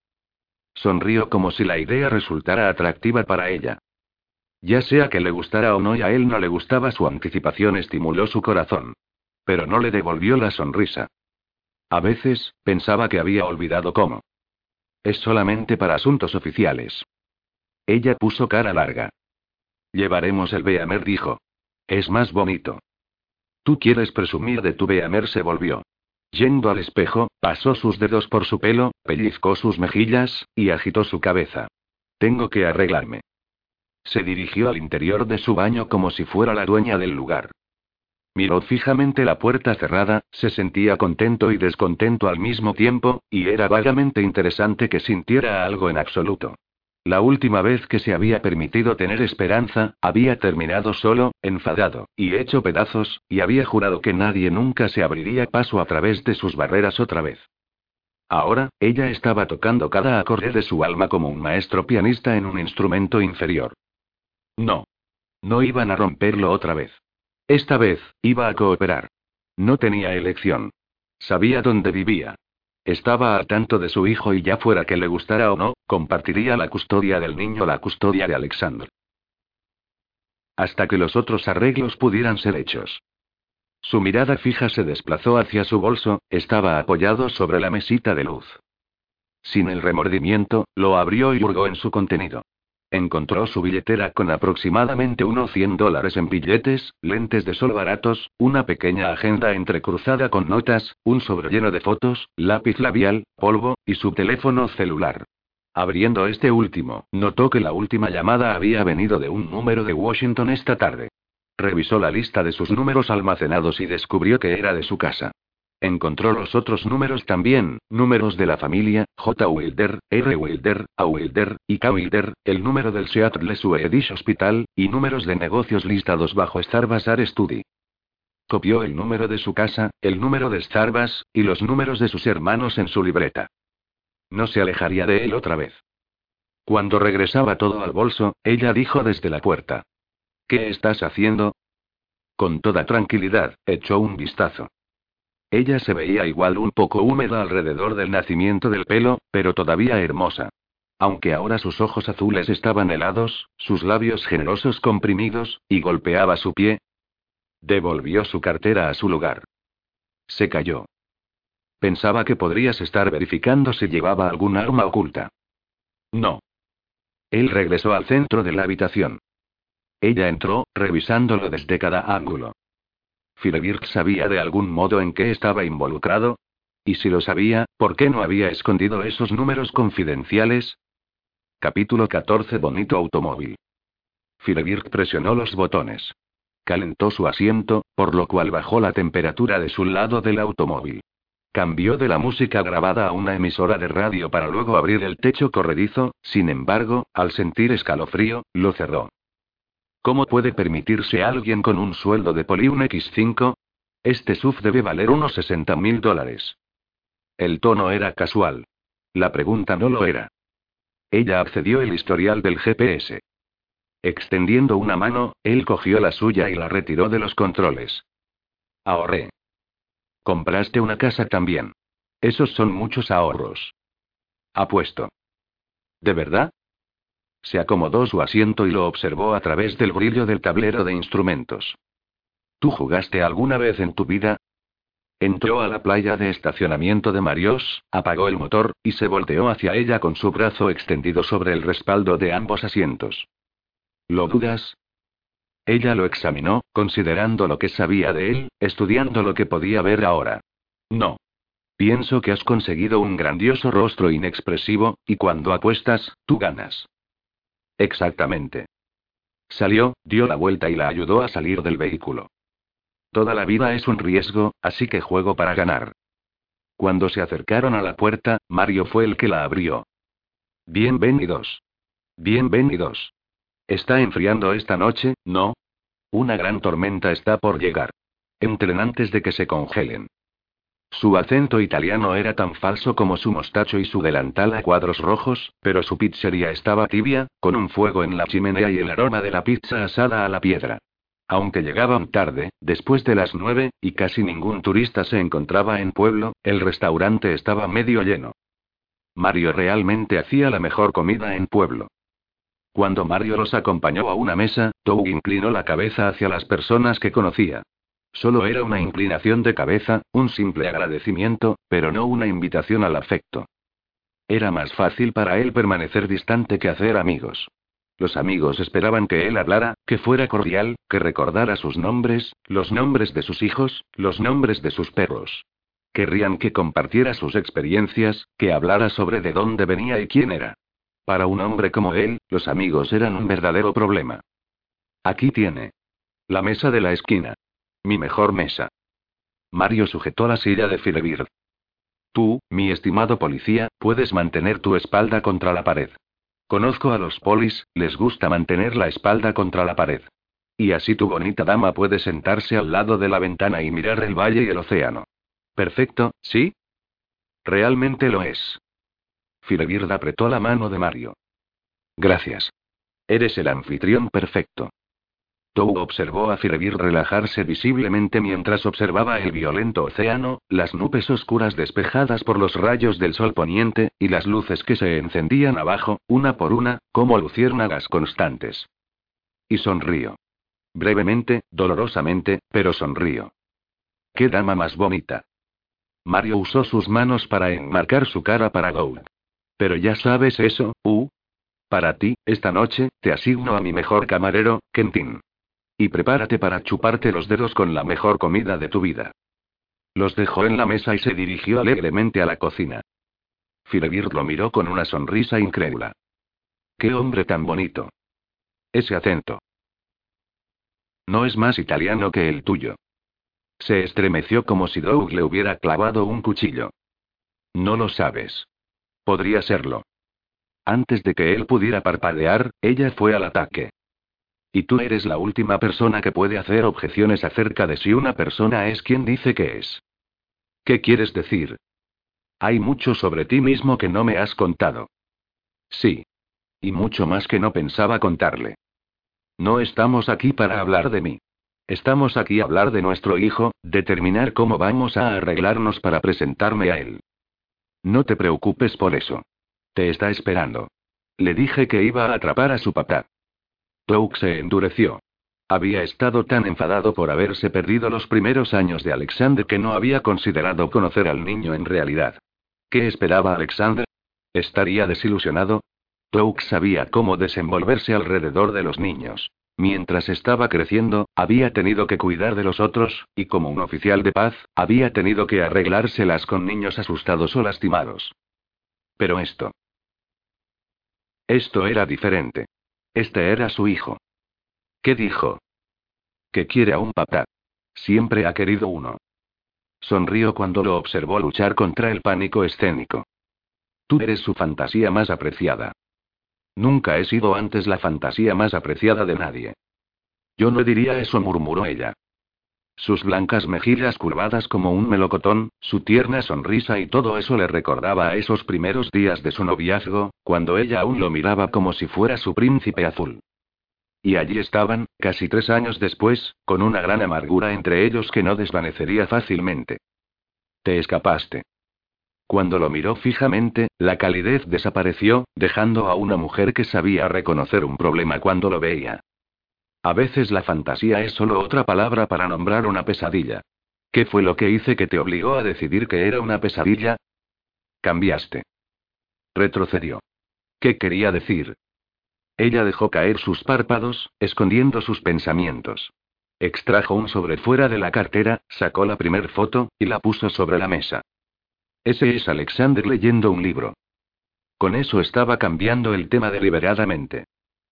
Sonrió como si la idea resultara atractiva para ella. Ya sea que le gustara o no y a él no le gustaba su anticipación estimuló su corazón. Pero no le devolvió la sonrisa. A veces, pensaba que había olvidado cómo. Es solamente para asuntos oficiales. Ella puso cara larga. Llevaremos el Beamer, dijo. Es más bonito. Tú quieres presumir de tu Beamer, se volvió. Yendo al espejo, pasó sus dedos por su pelo, pellizcó sus mejillas, y agitó su cabeza. Tengo que arreglarme. Se dirigió al interior de su baño como si fuera la dueña del lugar. Miró fijamente la puerta cerrada, se sentía contento y descontento al mismo tiempo, y era vagamente interesante que sintiera algo en absoluto. La última vez que se había permitido tener esperanza, había terminado solo, enfadado, y hecho pedazos, y había jurado que nadie nunca se abriría paso a través de sus barreras otra vez. Ahora, ella estaba tocando cada acorde de su alma como un maestro pianista en un instrumento inferior. No. No iban a romperlo otra vez. Esta vez, iba a cooperar. No tenía elección. Sabía dónde vivía. Estaba al tanto de su hijo y ya fuera que le gustara o no, compartiría la custodia del niño, la custodia de Alexander. Hasta que los otros arreglos pudieran ser hechos. Su mirada fija se desplazó hacia su bolso, estaba apoyado sobre la mesita de luz. Sin el remordimiento, lo abrió y hurgó en su contenido. Encontró su billetera con aproximadamente unos 100 dólares en billetes, lentes de sol baratos, una pequeña agenda entrecruzada con notas, un sobre lleno de fotos, lápiz labial, polvo, y su teléfono celular. Abriendo este último, notó que la última llamada había venido de un número de Washington esta tarde. Revisó la lista de sus números almacenados y descubrió que era de su casa. Encontró los otros números también, números de la familia, J. Wilder, R. Wilder, A. Wilder, y K. Wilder, el número del Seattle Swedish Hospital, y números de negocios listados bajo Star Bazaar Study. Copió el número de su casa, el número de Starbucks, y los números de sus hermanos en su libreta. No se alejaría de él otra vez. Cuando regresaba todo al bolso, ella dijo desde la puerta. ¿Qué estás haciendo? Con toda tranquilidad, echó un vistazo. Ella se veía igual un poco húmeda alrededor del nacimiento del pelo, pero todavía hermosa. Aunque ahora sus ojos azules estaban helados, sus labios generosos comprimidos, y golpeaba su pie. Devolvió su cartera a su lugar. Se cayó. Pensaba que podrías estar verificando si llevaba algún arma oculta. No. Él regresó al centro de la habitación. Ella entró, revisándolo desde cada ángulo. Firebirk sabía de algún modo en qué estaba involucrado. Y si lo sabía, ¿por qué no había escondido esos números confidenciales? Capítulo 14 Bonito automóvil. Firebirk presionó los botones. Calentó su asiento, por lo cual bajó la temperatura de su lado del automóvil. Cambió de la música grabada a una emisora de radio para luego abrir el techo corredizo, sin embargo, al sentir escalofrío, lo cerró. ¿Cómo puede permitirse alguien con un sueldo de poli un X5? Este SUV debe valer unos 60 mil dólares. El tono era casual. La pregunta no lo era. Ella accedió el historial del GPS. Extendiendo una mano, él cogió la suya y la retiró de los controles. Ahorré. Compraste una casa también. Esos son muchos ahorros. Apuesto. ¿De verdad? Se acomodó su asiento y lo observó a través del brillo del tablero de instrumentos. ¿Tú jugaste alguna vez en tu vida? Entró a la playa de estacionamiento de Marios, apagó el motor, y se volteó hacia ella con su brazo extendido sobre el respaldo de ambos asientos. ¿Lo dudas? Ella lo examinó, considerando lo que sabía de él, estudiando lo que podía ver ahora. No. Pienso que has conseguido un grandioso rostro inexpresivo, y cuando apuestas, tú ganas. Exactamente. Salió, dio la vuelta y la ayudó a salir del vehículo. Toda la vida es un riesgo, así que juego para ganar. Cuando se acercaron a la puerta, Mario fue el que la abrió. Bienvenidos. Bienvenidos. Está enfriando esta noche, ¿no? Una gran tormenta está por llegar. Entren antes de que se congelen. Su acento italiano era tan falso como su mostacho y su delantal a cuadros rojos, pero su pizzería estaba tibia, con un fuego en la chimenea y el aroma de la pizza asada a la piedra. Aunque llegaban tarde, después de las nueve, y casi ningún turista se encontraba en pueblo, el restaurante estaba medio lleno. Mario realmente hacía la mejor comida en pueblo. Cuando Mario los acompañó a una mesa, Tou inclinó la cabeza hacia las personas que conocía. Solo era una inclinación de cabeza, un simple agradecimiento, pero no una invitación al afecto. Era más fácil para él permanecer distante que hacer amigos. Los amigos esperaban que él hablara, que fuera cordial, que recordara sus nombres, los nombres de sus hijos, los nombres de sus perros. Querrían que compartiera sus experiencias, que hablara sobre de dónde venía y quién era. Para un hombre como él, los amigos eran un verdadero problema. Aquí tiene. La mesa de la esquina. Mi mejor mesa. Mario sujetó la silla de Firebird. Tú, mi estimado policía, puedes mantener tu espalda contra la pared. Conozco a los polis, les gusta mantener la espalda contra la pared. Y así tu bonita dama puede sentarse al lado de la ventana y mirar el valle y el océano. Perfecto, ¿sí? Realmente lo es. Firebird apretó la mano de Mario. Gracias. Eres el anfitrión perfecto. Tou observó a Firebird relajarse visiblemente mientras observaba el violento océano, las nubes oscuras despejadas por los rayos del sol poniente, y las luces que se encendían abajo, una por una, como luciérnagas constantes. Y sonrío. Brevemente, dolorosamente, pero sonrío. ¡Qué dama más bonita! Mario usó sus manos para enmarcar su cara para Gould. Pero ya sabes eso, uh. Para ti, esta noche, te asigno a mi mejor camarero, Kentin. Y prepárate para chuparte los dedos con la mejor comida de tu vida. Los dejó en la mesa y se dirigió alegremente a la cocina. Firebird lo miró con una sonrisa incrédula. ¡Qué hombre tan bonito! Ese acento. No es más italiano que el tuyo. Se estremeció como si Doug le hubiera clavado un cuchillo. No lo sabes. Podría serlo. Antes de que él pudiera parpadear, ella fue al ataque. Y tú eres la última persona que puede hacer objeciones acerca de si una persona es quien dice que es. ¿Qué quieres decir? Hay mucho sobre ti mismo que no me has contado. Sí. Y mucho más que no pensaba contarle. No estamos aquí para hablar de mí. Estamos aquí a hablar de nuestro hijo, determinar cómo vamos a arreglarnos para presentarme a él. No te preocupes por eso. Te está esperando. Le dije que iba a atrapar a su papá. Touk se endureció. Había estado tan enfadado por haberse perdido los primeros años de Alexander que no había considerado conocer al niño en realidad. ¿Qué esperaba Alexander? ¿Estaría desilusionado? Touk sabía cómo desenvolverse alrededor de los niños. Mientras estaba creciendo, había tenido que cuidar de los otros, y como un oficial de paz, había tenido que arreglárselas con niños asustados o lastimados. Pero esto. Esto era diferente. Este era su hijo. ¿Qué dijo? Que quiere a un papá. Siempre ha querido uno. Sonrió cuando lo observó luchar contra el pánico escénico. Tú eres su fantasía más apreciada. Nunca he sido antes la fantasía más apreciada de nadie. Yo no diría eso, murmuró ella. Sus blancas mejillas curvadas como un melocotón, su tierna sonrisa y todo eso le recordaba a esos primeros días de su noviazgo, cuando ella aún lo miraba como si fuera su príncipe azul. Y allí estaban, casi tres años después, con una gran amargura entre ellos que no desvanecería fácilmente. Te escapaste. Cuando lo miró fijamente, la calidez desapareció, dejando a una mujer que sabía reconocer un problema cuando lo veía. A veces la fantasía es solo otra palabra para nombrar una pesadilla. ¿Qué fue lo que hice que te obligó a decidir que era una pesadilla? Cambiaste. Retrocedió. ¿Qué quería decir? Ella dejó caer sus párpados, escondiendo sus pensamientos. Extrajo un sobre fuera de la cartera, sacó la primer foto, y la puso sobre la mesa. Ese es Alexander leyendo un libro. Con eso estaba cambiando el tema deliberadamente.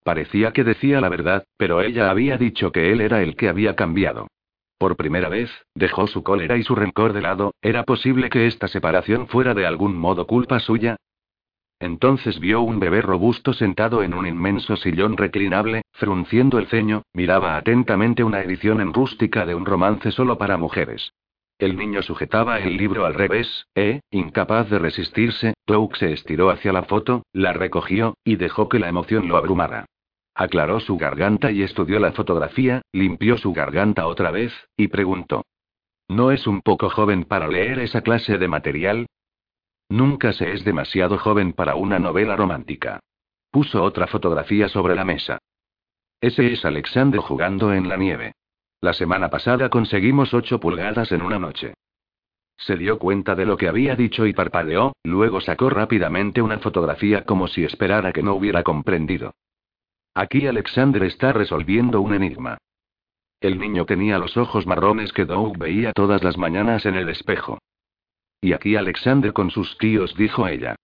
Parecía que decía la verdad, pero ella había dicho que él era el que había cambiado. Por primera vez, dejó su cólera y su rencor de lado, ¿era posible que esta separación fuera de algún modo culpa suya? Entonces vio un bebé robusto sentado en un inmenso sillón reclinable, frunciendo el ceño, miraba atentamente una edición en rústica de un romance solo para mujeres. El niño sujetaba el libro al revés, e, incapaz de resistirse, Touk se estiró hacia la foto, la recogió, y dejó que la emoción lo abrumara. Aclaró su garganta y estudió la fotografía, limpió su garganta otra vez, y preguntó. ¿No es un poco joven para leer esa clase de material? Nunca se es demasiado joven para una novela romántica. Puso otra fotografía sobre la mesa. Ese es Alexander jugando en la nieve. La semana pasada conseguimos ocho pulgadas en una noche. Se dio cuenta de lo que había dicho y parpadeó, luego sacó rápidamente una fotografía como si esperara que no hubiera comprendido. Aquí Alexander está resolviendo un enigma. El niño tenía los ojos marrones que Doug veía todas las mañanas en el espejo. Y aquí Alexander con sus tíos, dijo ella.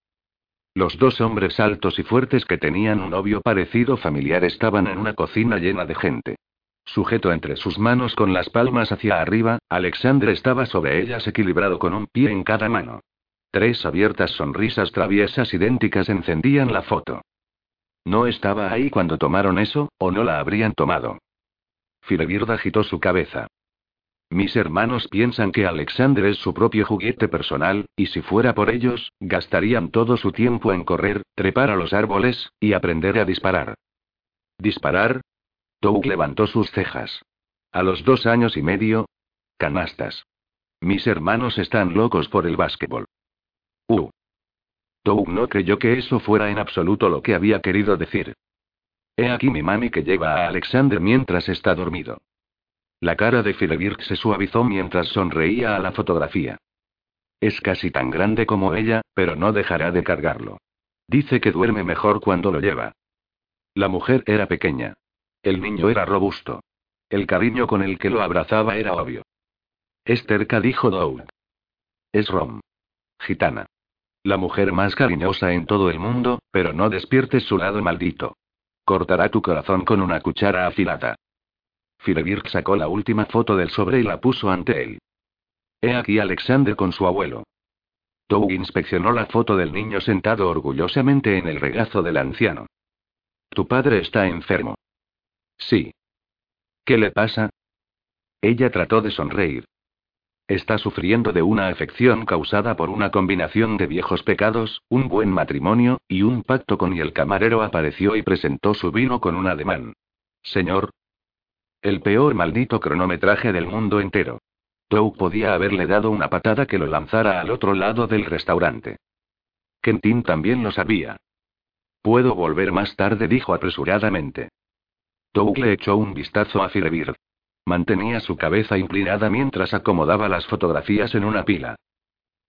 Los dos hombres altos y fuertes que tenían un novio parecido familiar estaban en una cocina llena de gente. Sujeto entre sus manos con las palmas hacia arriba, Alexander estaba sobre ellas equilibrado con un pie en cada mano. Tres abiertas sonrisas traviesas idénticas encendían la foto. No estaba ahí cuando tomaron eso, o no la habrían tomado. Firebird agitó su cabeza. Mis hermanos piensan que Alexander es su propio juguete personal, y si fuera por ellos, gastarían todo su tiempo en correr, trepar a los árboles, y aprender a disparar. ¿Disparar? Touk levantó sus cejas. A los dos años y medio. Canastas. Mis hermanos están locos por el básquetbol. Uh. Touk no creyó que eso fuera en absoluto lo que había querido decir. He aquí mi mami que lleva a Alexander mientras está dormido. La cara de Philibert se suavizó mientras sonreía a la fotografía. Es casi tan grande como ella, pero no dejará de cargarlo. Dice que duerme mejor cuando lo lleva. La mujer era pequeña. El niño era robusto. El cariño con el que lo abrazaba era obvio. Es terca, dijo Doug. Es Rom. Gitana. La mujer más cariñosa en todo el mundo, pero no despiertes su lado maldito. Cortará tu corazón con una cuchara afilada. Firebird sacó la última foto del sobre y la puso ante él. He aquí Alexander con su abuelo. Tou inspeccionó la foto del niño sentado orgullosamente en el regazo del anciano. Tu padre está enfermo. Sí. ¿Qué le pasa? Ella trató de sonreír. Está sufriendo de una afección causada por una combinación de viejos pecados, un buen matrimonio, y un pacto con el camarero apareció y presentó su vino con un ademán. Señor. El peor maldito cronometraje del mundo entero. Tou podía haberle dado una patada que lo lanzara al otro lado del restaurante. Kentin también lo sabía. Puedo volver más tarde, dijo apresuradamente. Tou le echó un vistazo a Firebird. Mantenía su cabeza inclinada mientras acomodaba las fotografías en una pila.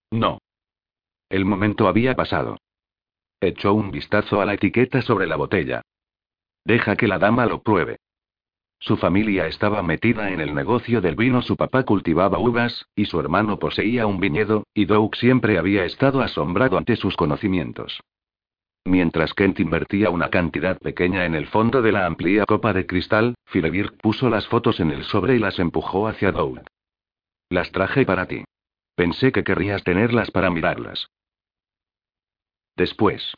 No. El momento había pasado. Echó un vistazo a la etiqueta sobre la botella. Deja que la dama lo pruebe. Su familia estaba metida en el negocio del vino, su papá cultivaba uvas, y su hermano poseía un viñedo, y Doug siempre había estado asombrado ante sus conocimientos. Mientras Kent invertía una cantidad pequeña en el fondo de la amplia copa de cristal, Firebird puso las fotos en el sobre y las empujó hacia Doug. Las traje para ti. Pensé que querrías tenerlas para mirarlas. Después.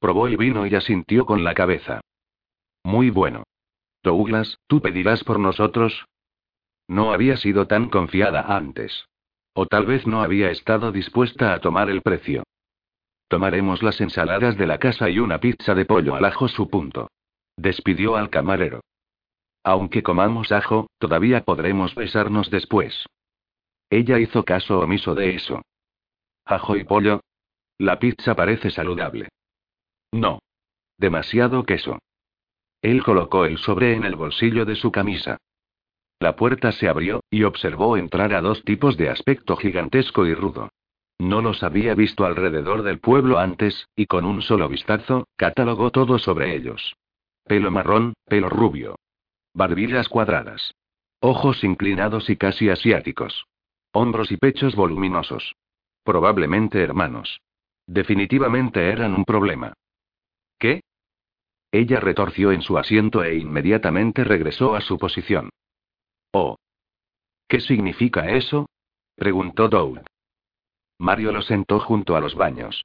Probó el vino y asintió con la cabeza. Muy bueno. Douglas, ¿tú pedirás por nosotros? No había sido tan confiada antes. O tal vez no había estado dispuesta a tomar el precio. Tomaremos las ensaladas de la casa y una pizza de pollo al ajo, su punto. Despidió al camarero. Aunque comamos ajo, todavía podremos besarnos después. Ella hizo caso omiso de eso. ¿Ajo y pollo? La pizza parece saludable. No. Demasiado queso. Él colocó el sobre en el bolsillo de su camisa. La puerta se abrió, y observó entrar a dos tipos de aspecto gigantesco y rudo. No los había visto alrededor del pueblo antes, y con un solo vistazo, catalogó todo sobre ellos. Pelo marrón, pelo rubio. Barbillas cuadradas. Ojos inclinados y casi asiáticos. Hombros y pechos voluminosos. Probablemente hermanos. Definitivamente eran un problema. ¿Qué? Ella retorció en su asiento e inmediatamente regresó a su posición. Oh. ¿Qué significa eso? preguntó Doug. Mario lo sentó junto a los baños.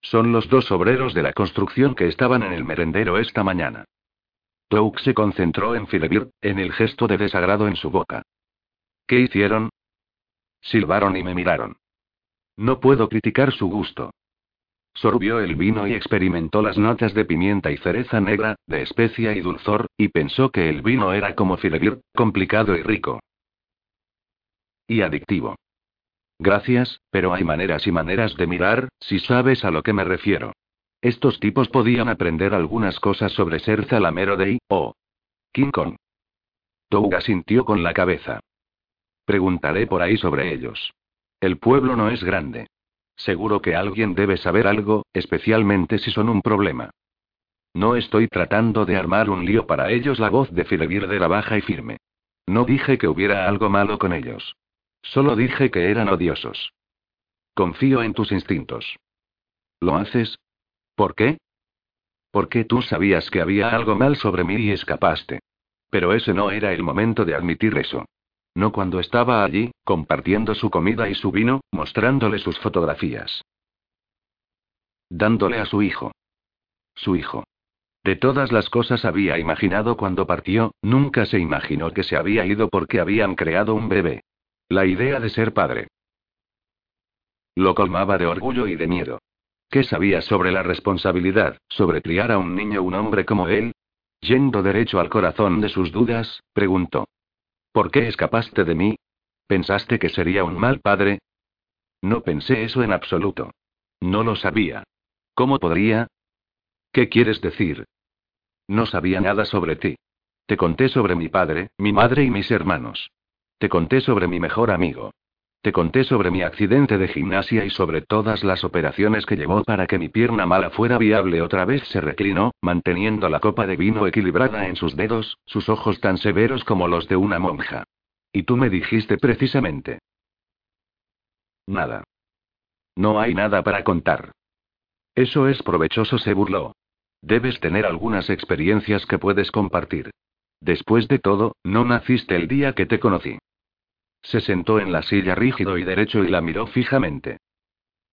Son los dos obreros de la construcción que estaban en el merendero esta mañana. Doug se concentró en Philibert, en el gesto de desagrado en su boca. ¿Qué hicieron? Silbaron y me miraron. No puedo criticar su gusto. Sorbió el vino y experimentó las notas de pimienta y cereza negra, de especia y dulzor, y pensó que el vino era como Filebir, complicado y rico. Y adictivo. Gracias, pero hay maneras y maneras de mirar, si sabes a lo que me refiero. Estos tipos podían aprender algunas cosas sobre ser zalamero I, o King Kong. Touga sintió con la cabeza. Preguntaré por ahí sobre ellos. El pueblo no es grande. Seguro que alguien debe saber algo, especialmente si son un problema. No estoy tratando de armar un lío para ellos. La voz de Firebird era baja y firme. No dije que hubiera algo malo con ellos. Solo dije que eran odiosos. Confío en tus instintos. ¿Lo haces? ¿Por qué? Porque tú sabías que había algo mal sobre mí y escapaste. Pero ese no era el momento de admitir eso. No cuando estaba allí, compartiendo su comida y su vino, mostrándole sus fotografías. Dándole a su hijo. Su hijo. De todas las cosas había imaginado cuando partió, nunca se imaginó que se había ido porque habían creado un bebé. La idea de ser padre. Lo colmaba de orgullo y de miedo. ¿Qué sabía sobre la responsabilidad, sobre criar a un niño un hombre como él? Yendo derecho al corazón de sus dudas, preguntó. ¿Por qué escapaste de mí? ¿Pensaste que sería un mal padre? No pensé eso en absoluto. No lo sabía. ¿Cómo podría? ¿Qué quieres decir? No sabía nada sobre ti. Te conté sobre mi padre, mi madre y mis hermanos. Te conté sobre mi mejor amigo. Te conté sobre mi accidente de gimnasia y sobre todas las operaciones que llevó para que mi pierna mala fuera viable. Otra vez se reclinó, manteniendo la copa de vino equilibrada en sus dedos, sus ojos tan severos como los de una monja. Y tú me dijiste precisamente. Nada. No hay nada para contar. Eso es provechoso, se burló. Debes tener algunas experiencias que puedes compartir. Después de todo, no naciste el día que te conocí. Se sentó en la silla rígido y derecho y la miró fijamente.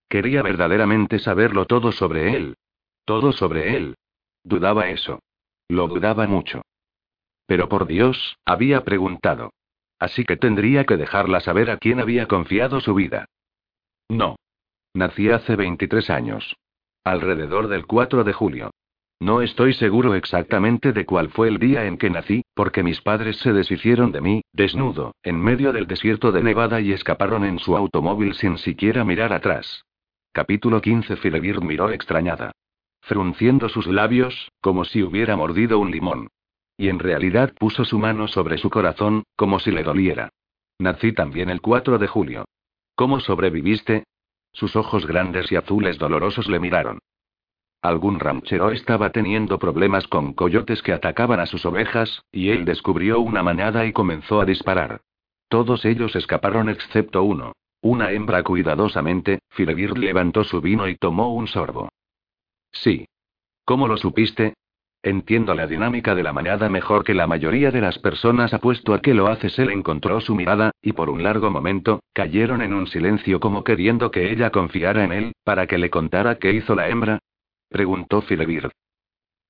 Quería verdaderamente saberlo todo sobre él. Todo sobre él. Dudaba eso. Lo dudaba mucho. Pero por Dios, había preguntado. Así que tendría que dejarla saber a quién había confiado su vida. No. Nací hace 23 años. Alrededor del 4 de julio. No estoy seguro exactamente de cuál fue el día en que nací, porque mis padres se deshicieron de mí, desnudo, en medio del desierto de Nevada y escaparon en su automóvil sin siquiera mirar atrás. Capítulo 15 Firebird miró extrañada. Frunciendo sus labios, como si hubiera mordido un limón. Y en realidad puso su mano sobre su corazón, como si le doliera. Nací también el 4 de julio. ¿Cómo sobreviviste? Sus ojos grandes y azules dolorosos le miraron. Algún ranchero estaba teniendo problemas con coyotes que atacaban a sus ovejas, y él descubrió una manada y comenzó a disparar. Todos ellos escaparon excepto uno. Una hembra cuidadosamente, Firebird levantó su vino y tomó un sorbo. Sí. ¿Cómo lo supiste? Entiendo la dinámica de la manada mejor que la mayoría de las personas. Apuesto a que lo haces. Él encontró su mirada, y por un largo momento, cayeron en un silencio como queriendo que ella confiara en él, para que le contara qué hizo la hembra, Preguntó Firebird.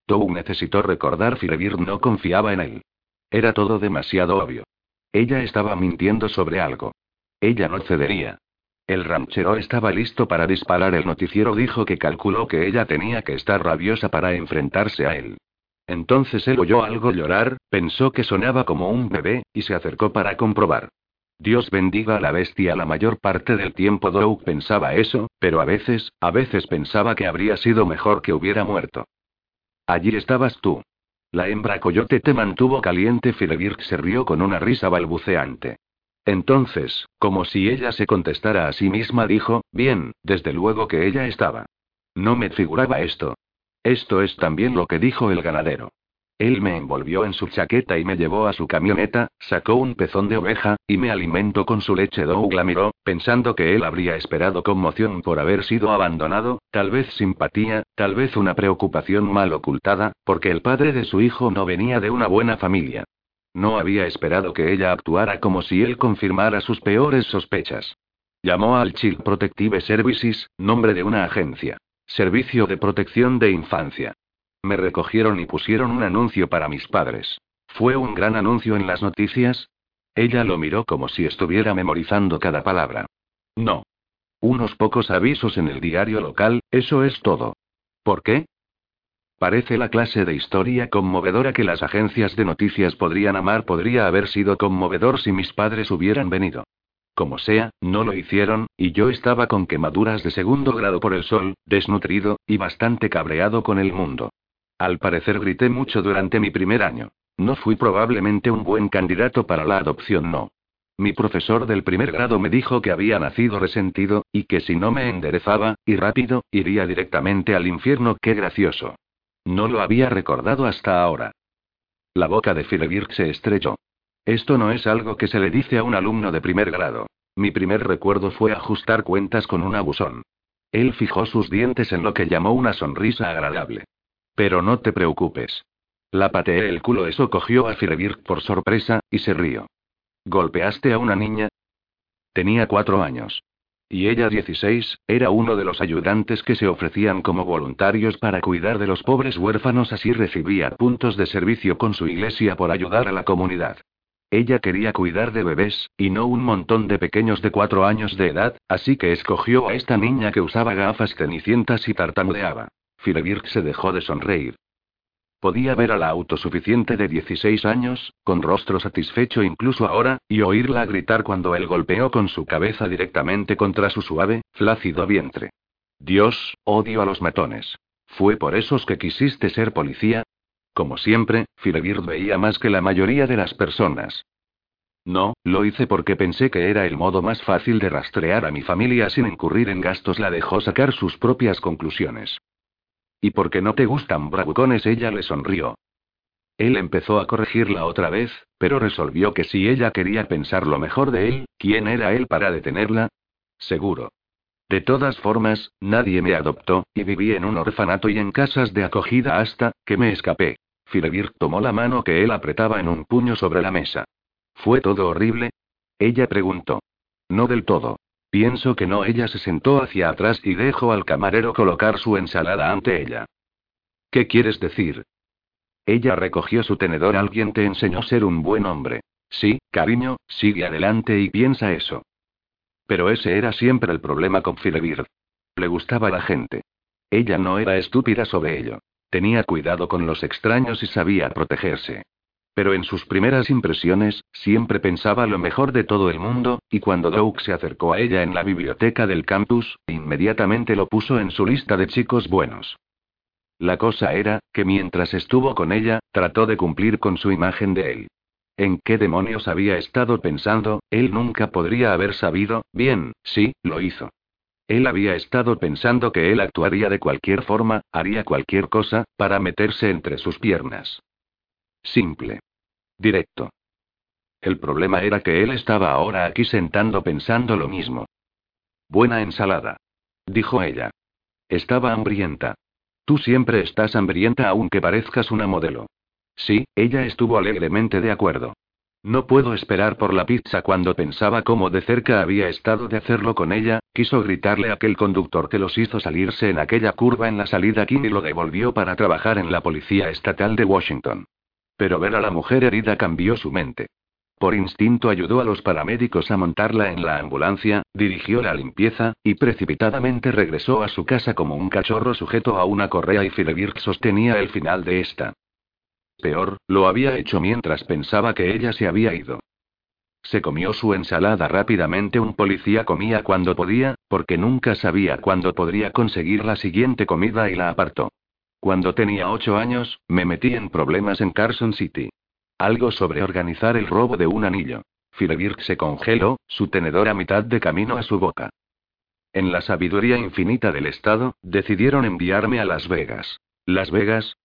Tou necesitó recordar Firebird no confiaba en él. Era todo demasiado obvio. Ella estaba mintiendo sobre algo. Ella no cedería. El ranchero estaba listo para disparar. El noticiero dijo que calculó que ella tenía que estar rabiosa para enfrentarse a él. Entonces él oyó algo llorar, pensó que sonaba como un bebé, y se acercó para comprobar. Dios bendiga a la bestia. La mayor parte del tiempo Doug pensaba eso, pero a veces, a veces pensaba que habría sido mejor que hubiera muerto. Allí estabas tú. La hembra coyote te mantuvo caliente. Firebird se rió con una risa balbuceante. Entonces, como si ella se contestara a sí misma, dijo, bien, desde luego que ella estaba. No me figuraba esto. Esto es también lo que dijo el ganadero. Él me envolvió en su chaqueta y me llevó a su camioneta, sacó un pezón de oveja, y me alimentó con su leche. Doug la miró, pensando que él habría esperado conmoción por haber sido abandonado, tal vez simpatía, tal vez una preocupación mal ocultada, porque el padre de su hijo no venía de una buena familia. No había esperado que ella actuara como si él confirmara sus peores sospechas. Llamó al Child Protective Services, nombre de una agencia. Servicio de Protección de Infancia. Me recogieron y pusieron un anuncio para mis padres. ¿Fue un gran anuncio en las noticias? Ella lo miró como si estuviera memorizando cada palabra. No. Unos pocos avisos en el diario local, eso es todo. ¿Por qué? Parece la clase de historia conmovedora que las agencias de noticias podrían amar. Podría haber sido conmovedor si mis padres hubieran venido. Como sea, no lo hicieron, y yo estaba con quemaduras de segundo grado por el sol, desnutrido, y bastante cabreado con el mundo. Al parecer grité mucho durante mi primer año. No fui probablemente un buen candidato para la adopción, no. Mi profesor del primer grado me dijo que había nacido resentido, y que si no me enderezaba, y rápido, iría directamente al infierno. ¡Qué gracioso! No lo había recordado hasta ahora. La boca de Firebird se estrechó. Esto no es algo que se le dice a un alumno de primer grado. Mi primer recuerdo fue ajustar cuentas con un abusón. Él fijó sus dientes en lo que llamó una sonrisa agradable. Pero no te preocupes. La pateé el culo. Eso cogió a Firebird por sorpresa, y se rió. ¿Golpeaste a una niña? Tenía cuatro años. Y ella 16, era uno de los ayudantes que se ofrecían como voluntarios para cuidar de los pobres huérfanos, así recibía puntos de servicio con su iglesia por ayudar a la comunidad. Ella quería cuidar de bebés, y no un montón de pequeños de cuatro años de edad, así que escogió a esta niña que usaba gafas cenicientas y tartamudeaba. Firebird se dejó de sonreír. Podía ver a la autosuficiente de 16 años, con rostro satisfecho incluso ahora, y oírla gritar cuando él golpeó con su cabeza directamente contra su suave, flácido vientre. Dios, odio a los matones. ¿Fue por esos que quisiste ser policía? Como siempre, Firebird veía más que la mayoría de las personas. No, lo hice porque pensé que era el modo más fácil de rastrear a mi familia sin incurrir en gastos. La dejó sacar sus propias conclusiones. ¿Y por qué no te gustan bravucones? Ella le sonrió. Él empezó a corregirla otra vez, pero resolvió que si ella quería pensar lo mejor de él, ¿quién era él para detenerla? Seguro. De todas formas, nadie me adoptó, y viví en un orfanato y en casas de acogida hasta, que me escapé. Filebir tomó la mano que él apretaba en un puño sobre la mesa. ¿Fue todo horrible? Ella preguntó. No del todo. Pienso que no. Ella se sentó hacia atrás y dejó al camarero colocar su ensalada ante ella. ¿Qué quieres decir? Ella recogió su tenedor. Alguien te enseñó a ser un buen hombre. Sí, cariño, sigue adelante y piensa eso. Pero ese era siempre el problema con Filebir. Le gustaba la gente. Ella no era estúpida sobre ello. Tenía cuidado con los extraños y sabía protegerse. Pero en sus primeras impresiones, siempre pensaba lo mejor de todo el mundo, y cuando Doug se acercó a ella en la biblioteca del campus, inmediatamente lo puso en su lista de chicos buenos. La cosa era, que mientras estuvo con ella, trató de cumplir con su imagen de él. ¿En qué demonios había estado pensando? Él nunca podría haber sabido, bien, sí, lo hizo. Él había estado pensando que él actuaría de cualquier forma, haría cualquier cosa, para meterse entre sus piernas. Simple. Directo. El problema era que él estaba ahora aquí sentando pensando lo mismo. Buena ensalada. Dijo ella. Estaba hambrienta. Tú siempre estás hambrienta aunque parezcas una modelo. Sí, ella estuvo alegremente de acuerdo. No puedo esperar por la pizza cuando pensaba cómo de cerca había estado de hacerlo con ella, quiso gritarle a aquel conductor que los hizo salirse en aquella curva en la salida Kim y lo devolvió para trabajar en la Policía Estatal de Washington. Pero ver a la mujer herida cambió su mente. Por instinto ayudó a los paramédicos a montarla en la ambulancia, dirigió la limpieza, y precipitadamente regresó a su casa como un cachorro sujeto a una correa y Philibert sostenía el final de esta. Peor, lo había hecho mientras pensaba que ella se había ido. Se comió su ensalada rápidamente. Un policía comía cuando podía, porque nunca sabía cuándo podría conseguir la siguiente comida y la apartó. Cuando tenía ocho años, me metí en problemas en Carson City. Algo sobre organizar el robo de un anillo. Philibert se congeló, su tenedor a mitad de camino a su boca. En la sabiduría infinita del Estado, decidieron enviarme a Las Vegas. ¿Las Vegas?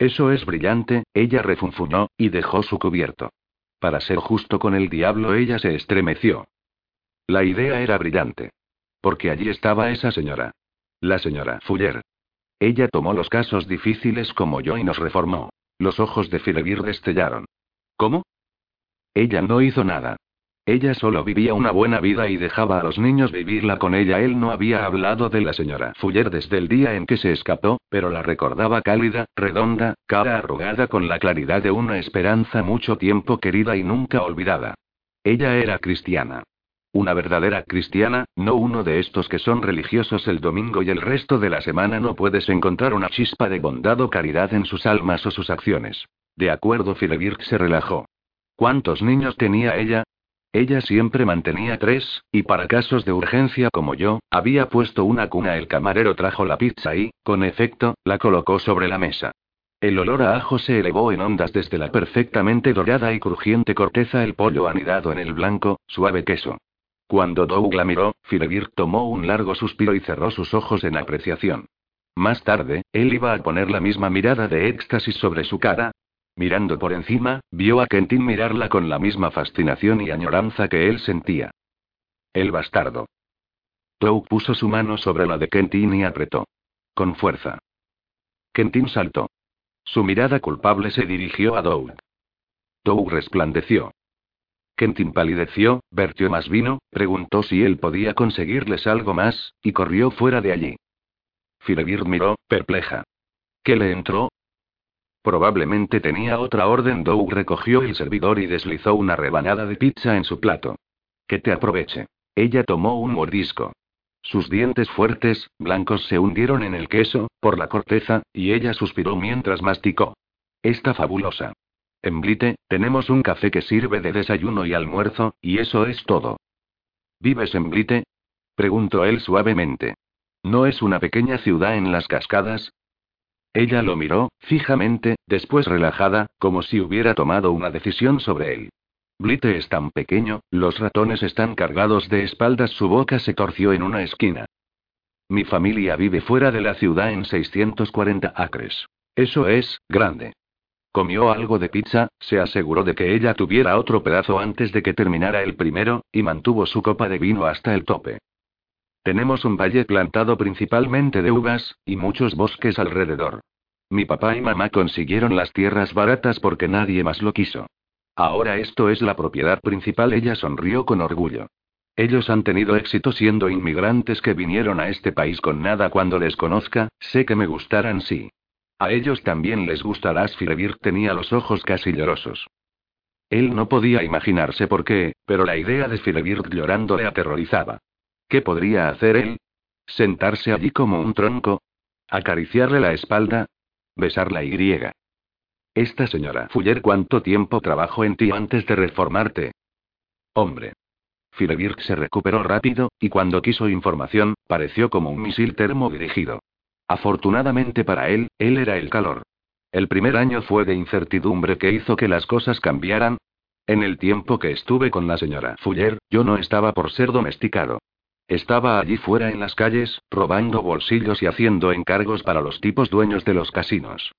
Eso es brillante, ella refunfuñó, y dejó su cubierto. Para ser justo con el diablo, ella se estremeció. La idea era brillante. Porque allí estaba esa señora. La señora Fuller. Ella tomó los casos difíciles como yo y nos reformó. Los ojos de Philebir destellaron. ¿Cómo? Ella no hizo nada. Ella solo vivía una buena vida y dejaba a los niños vivirla con ella. Él no había hablado de la señora Fuller desde el día en que se escapó, pero la recordaba cálida, redonda, cara arrugada con la claridad de una esperanza mucho tiempo querida y nunca olvidada. Ella era cristiana. Una verdadera cristiana, no uno de estos que son religiosos el domingo y el resto de la semana no puedes encontrar una chispa de bondad o caridad en sus almas o sus acciones. De acuerdo, Philebirk se relajó. ¿Cuántos niños tenía ella? Ella siempre mantenía tres, y para casos de urgencia como yo, había puesto una cuna. El camarero trajo la pizza y, con efecto, la colocó sobre la mesa. El olor a ajo se elevó en ondas desde la perfectamente dorada y crujiente corteza, el pollo anidado en el blanco, suave queso. Cuando Doug la miró, Philebir tomó un largo suspiro y cerró sus ojos en apreciación. Más tarde, él iba a poner la misma mirada de éxtasis sobre su cara. Mirando por encima, vio a Kentin mirarla con la misma fascinación y añoranza que él sentía. El bastardo. Doug puso su mano sobre la de Kentin y apretó. Con fuerza. Kentin saltó. Su mirada culpable se dirigió a Doug. Doug resplandeció. Kentin palideció, vertió más vino, preguntó si él podía conseguirles algo más, y corrió fuera de allí. Filebir miró, perpleja. ¿Qué le entró? Probablemente tenía otra orden. Doug recogió el servidor y deslizó una rebanada de pizza en su plato. Que te aproveche. Ella tomó un mordisco. Sus dientes fuertes, blancos, se hundieron en el queso, por la corteza, y ella suspiró mientras masticó. Está fabulosa. En Blite, tenemos un café que sirve de desayuno y almuerzo, y eso es todo. ¿Vives en Blite? preguntó él suavemente. ¿No es una pequeña ciudad en las cascadas? Ella lo miró, fijamente, después relajada, como si hubiera tomado una decisión sobre él. Blite es tan pequeño, los ratones están cargados de espaldas, su boca se torció en una esquina. Mi familia vive fuera de la ciudad en 640 acres. Eso es, grande. Comió algo de pizza, se aseguró de que ella tuviera otro pedazo antes de que terminara el primero, y mantuvo su copa de vino hasta el tope. Tenemos un valle plantado principalmente de uvas, y muchos bosques alrededor. Mi papá y mamá consiguieron las tierras baratas porque nadie más lo quiso. Ahora esto es la propiedad principal. Ella sonrió con orgullo. Ellos han tenido éxito siendo inmigrantes que vinieron a este país con nada cuando les conozca, sé que me gustarán sí. A ellos también les gustarás. Filevir tenía los ojos casi llorosos. Él no podía imaginarse por qué, pero la idea de Filevir llorando le aterrorizaba. ¿Qué podría hacer él? ¿Sentarse allí como un tronco? ¿Acariciarle la espalda? Besarla y griega. Esta señora Fuller, ¿cuánto tiempo trabajó en ti antes de reformarte? Hombre. Filebirk se recuperó rápido, y cuando quiso información, pareció como un misil termo dirigido. Afortunadamente para él, él era el calor. El primer año fue de incertidumbre que hizo que las cosas cambiaran. En el tiempo que estuve con la señora Fuller, yo no estaba por ser domesticado. Estaba allí fuera en las calles, robando bolsillos y haciendo encargos para los tipos dueños de los casinos.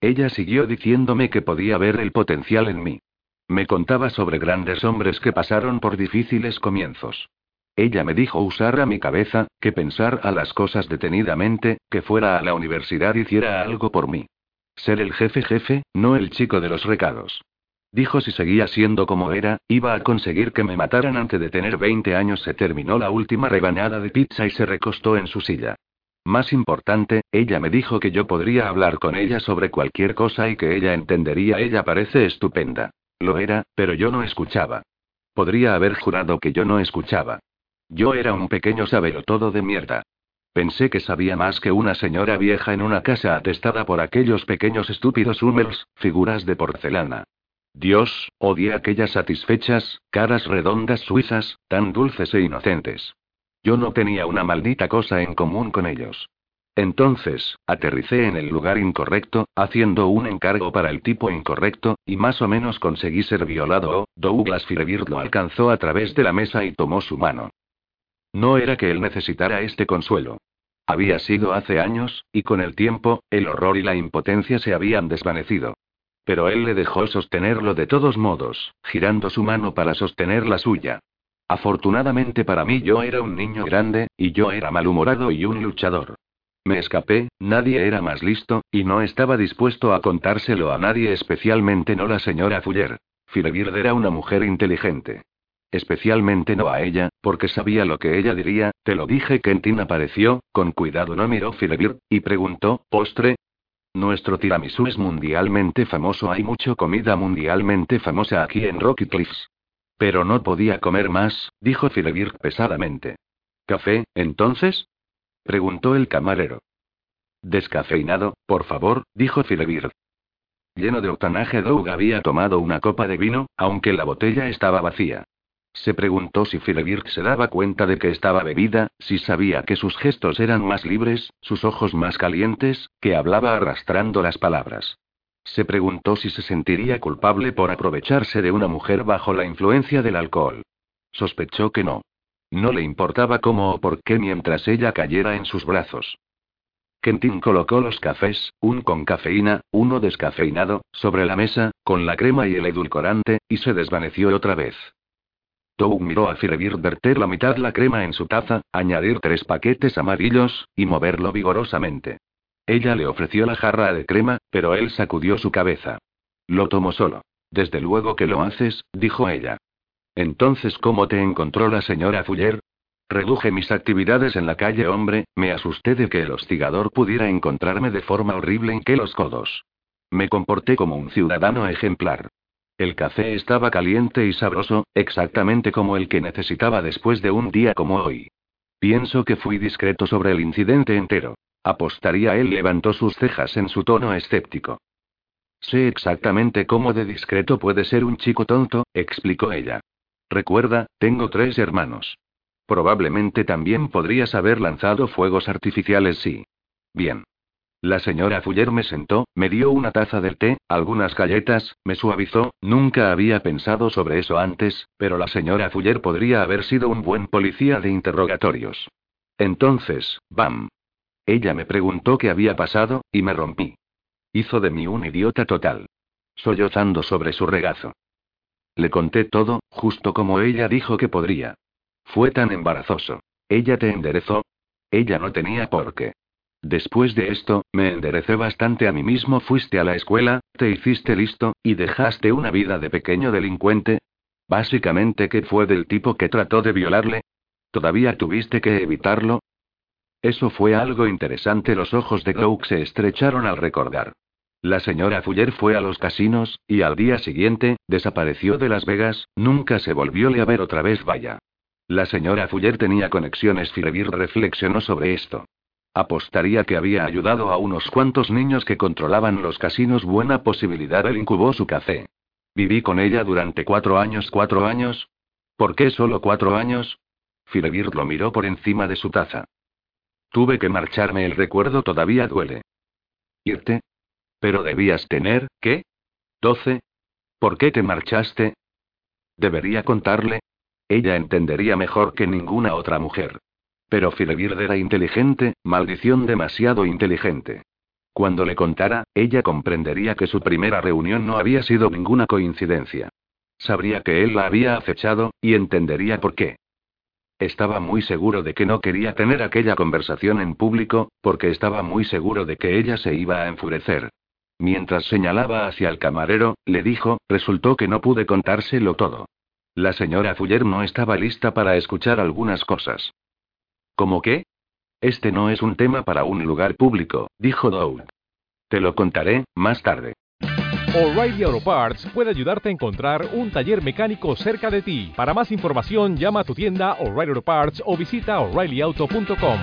Ella siguió diciéndome que podía ver el potencial en mí. Me contaba sobre grandes hombres que pasaron por difíciles comienzos. Ella me dijo usar a mi cabeza, que pensar a las cosas detenidamente, que fuera a la universidad y hiciera algo por mí. Ser el jefe jefe, no el chico de los recados. Dijo si seguía siendo como era, iba a conseguir que me mataran antes de tener 20 años. Se terminó la última rebanada de pizza y se recostó en su silla. Más importante, ella me dijo que yo podría hablar con ella sobre cualquier cosa y que ella entendería. Ella parece estupenda. Lo era, pero yo no escuchaba. Podría haber jurado que yo no escuchaba. Yo era un pequeño todo de mierda. Pensé que sabía más que una señora vieja en una casa atestada por aquellos pequeños estúpidos Hummels, figuras de porcelana. Dios, odié aquellas satisfechas, caras redondas suizas, tan dulces e inocentes. Yo no tenía una maldita cosa en común con ellos. Entonces, aterricé en el lugar incorrecto, haciendo un encargo para el tipo incorrecto, y más o menos conseguí ser violado. Douglas Firebird lo alcanzó a través de la mesa y tomó su mano. No era que él necesitara este consuelo. Había sido hace años, y con el tiempo, el horror y la impotencia se habían desvanecido. Pero él le dejó sostenerlo de todos modos, girando su mano para sostener la suya. Afortunadamente para mí yo era un niño grande, y yo era malhumorado y un luchador. Me escapé, nadie era más listo, y no estaba dispuesto a contárselo a nadie, especialmente no la señora Fuller. Firebird era una mujer inteligente. Especialmente no a ella, porque sabía lo que ella diría, te lo dije. Kentin apareció, con cuidado no miró Firebird, y preguntó, ¿postre? Nuestro tiramisú es mundialmente famoso. Hay mucha comida mundialmente famosa aquí en Rocky Cliffs. Pero no podía comer más, dijo Firebird pesadamente. ¿Café, entonces? preguntó el camarero. Descafeinado, por favor, dijo Firebird. Lleno de octanaje, Doug había tomado una copa de vino, aunque la botella estaba vacía. Se preguntó si Firebird se daba cuenta de que estaba bebida, si sabía que sus gestos eran más libres, sus ojos más calientes, que hablaba arrastrando las palabras. Se preguntó si se sentiría culpable por aprovecharse de una mujer bajo la influencia del alcohol. Sospechó que no. No le importaba cómo o por qué mientras ella cayera en sus brazos. Kentin colocó los cafés, un con cafeína, uno descafeinado, sobre la mesa, con la crema y el edulcorante, y se desvaneció otra vez. Tou miró a Firebird verter la mitad la crema en su taza, añadir tres paquetes amarillos, y moverlo vigorosamente. Ella le ofreció la jarra de crema, pero él sacudió su cabeza. Lo tomó solo. Desde luego que lo haces, dijo ella. Entonces, ¿cómo te encontró la señora Fuller? Reduje mis actividades en la calle, hombre, me asusté de que el hostigador pudiera encontrarme de forma horrible en que los codos. Me comporté como un ciudadano ejemplar. El café estaba caliente y sabroso, exactamente como el que necesitaba después de un día como hoy. Pienso que fui discreto sobre el incidente entero. Apostaría él levantó sus cejas en su tono escéptico. Sé exactamente cómo de discreto puede ser un chico tonto, explicó ella. Recuerda, tengo tres hermanos. Probablemente también podrías haber lanzado fuegos artificiales sí. Bien. La señora Fuller me sentó, me dio una taza del té, algunas galletas, me suavizó, nunca había pensado sobre eso antes, pero la señora Fuller podría haber sido un buen policía de interrogatorios. Entonces, bam. Ella me preguntó qué había pasado, y me rompí. Hizo de mí un idiota total. Sollozando sobre su regazo. Le conté todo, justo como ella dijo que podría. Fue tan embarazoso. Ella te enderezó. Ella no tenía por qué. Después de esto, me enderecé bastante a mí mismo. Fuiste a la escuela, te hiciste listo, y dejaste una vida de pequeño delincuente. Básicamente, ¿qué fue del tipo que trató de violarle? ¿Todavía tuviste que evitarlo? Eso fue algo interesante. Los ojos de Glow se estrecharon al recordar. La señora Fuller fue a los casinos, y al día siguiente, desapareció de Las Vegas, nunca se volvióle a ver otra vez, vaya. La señora Fuller tenía conexiones. Firebir reflexionó sobre esto. Apostaría que había ayudado a unos cuantos niños que controlaban los casinos. Buena posibilidad. Él incubó su café. Viví con ella durante cuatro años. ¿Cuatro años? ¿Por qué solo cuatro años? Firebir lo miró por encima de su taza. Tuve que marcharme. El recuerdo todavía duele. ¿Irte? Pero debías tener, ¿qué? ¿Doce? ¿Por qué te marchaste? ¿Debería contarle? Ella entendería mejor que ninguna otra mujer. Pero Firebird era inteligente, maldición demasiado inteligente. Cuando le contara, ella comprendería que su primera reunión no había sido ninguna coincidencia. Sabría que él la había acechado, y entendería por qué. Estaba muy seguro de que no quería tener aquella conversación en público, porque estaba muy seguro de que ella se iba a enfurecer. Mientras señalaba hacia el camarero, le dijo, resultó que no pude contárselo todo. La señora Fuller no estaba lista para escuchar algunas cosas. ¿Cómo qué? Este no es un tema para un lugar público, dijo Dowd. Te lo contaré, más tarde. O'Reilly Auto Parts puede ayudarte a encontrar un taller mecánico cerca de ti. Para más información, llama a tu tienda O'Reilly Auto Parts o visita oreillyauto.com.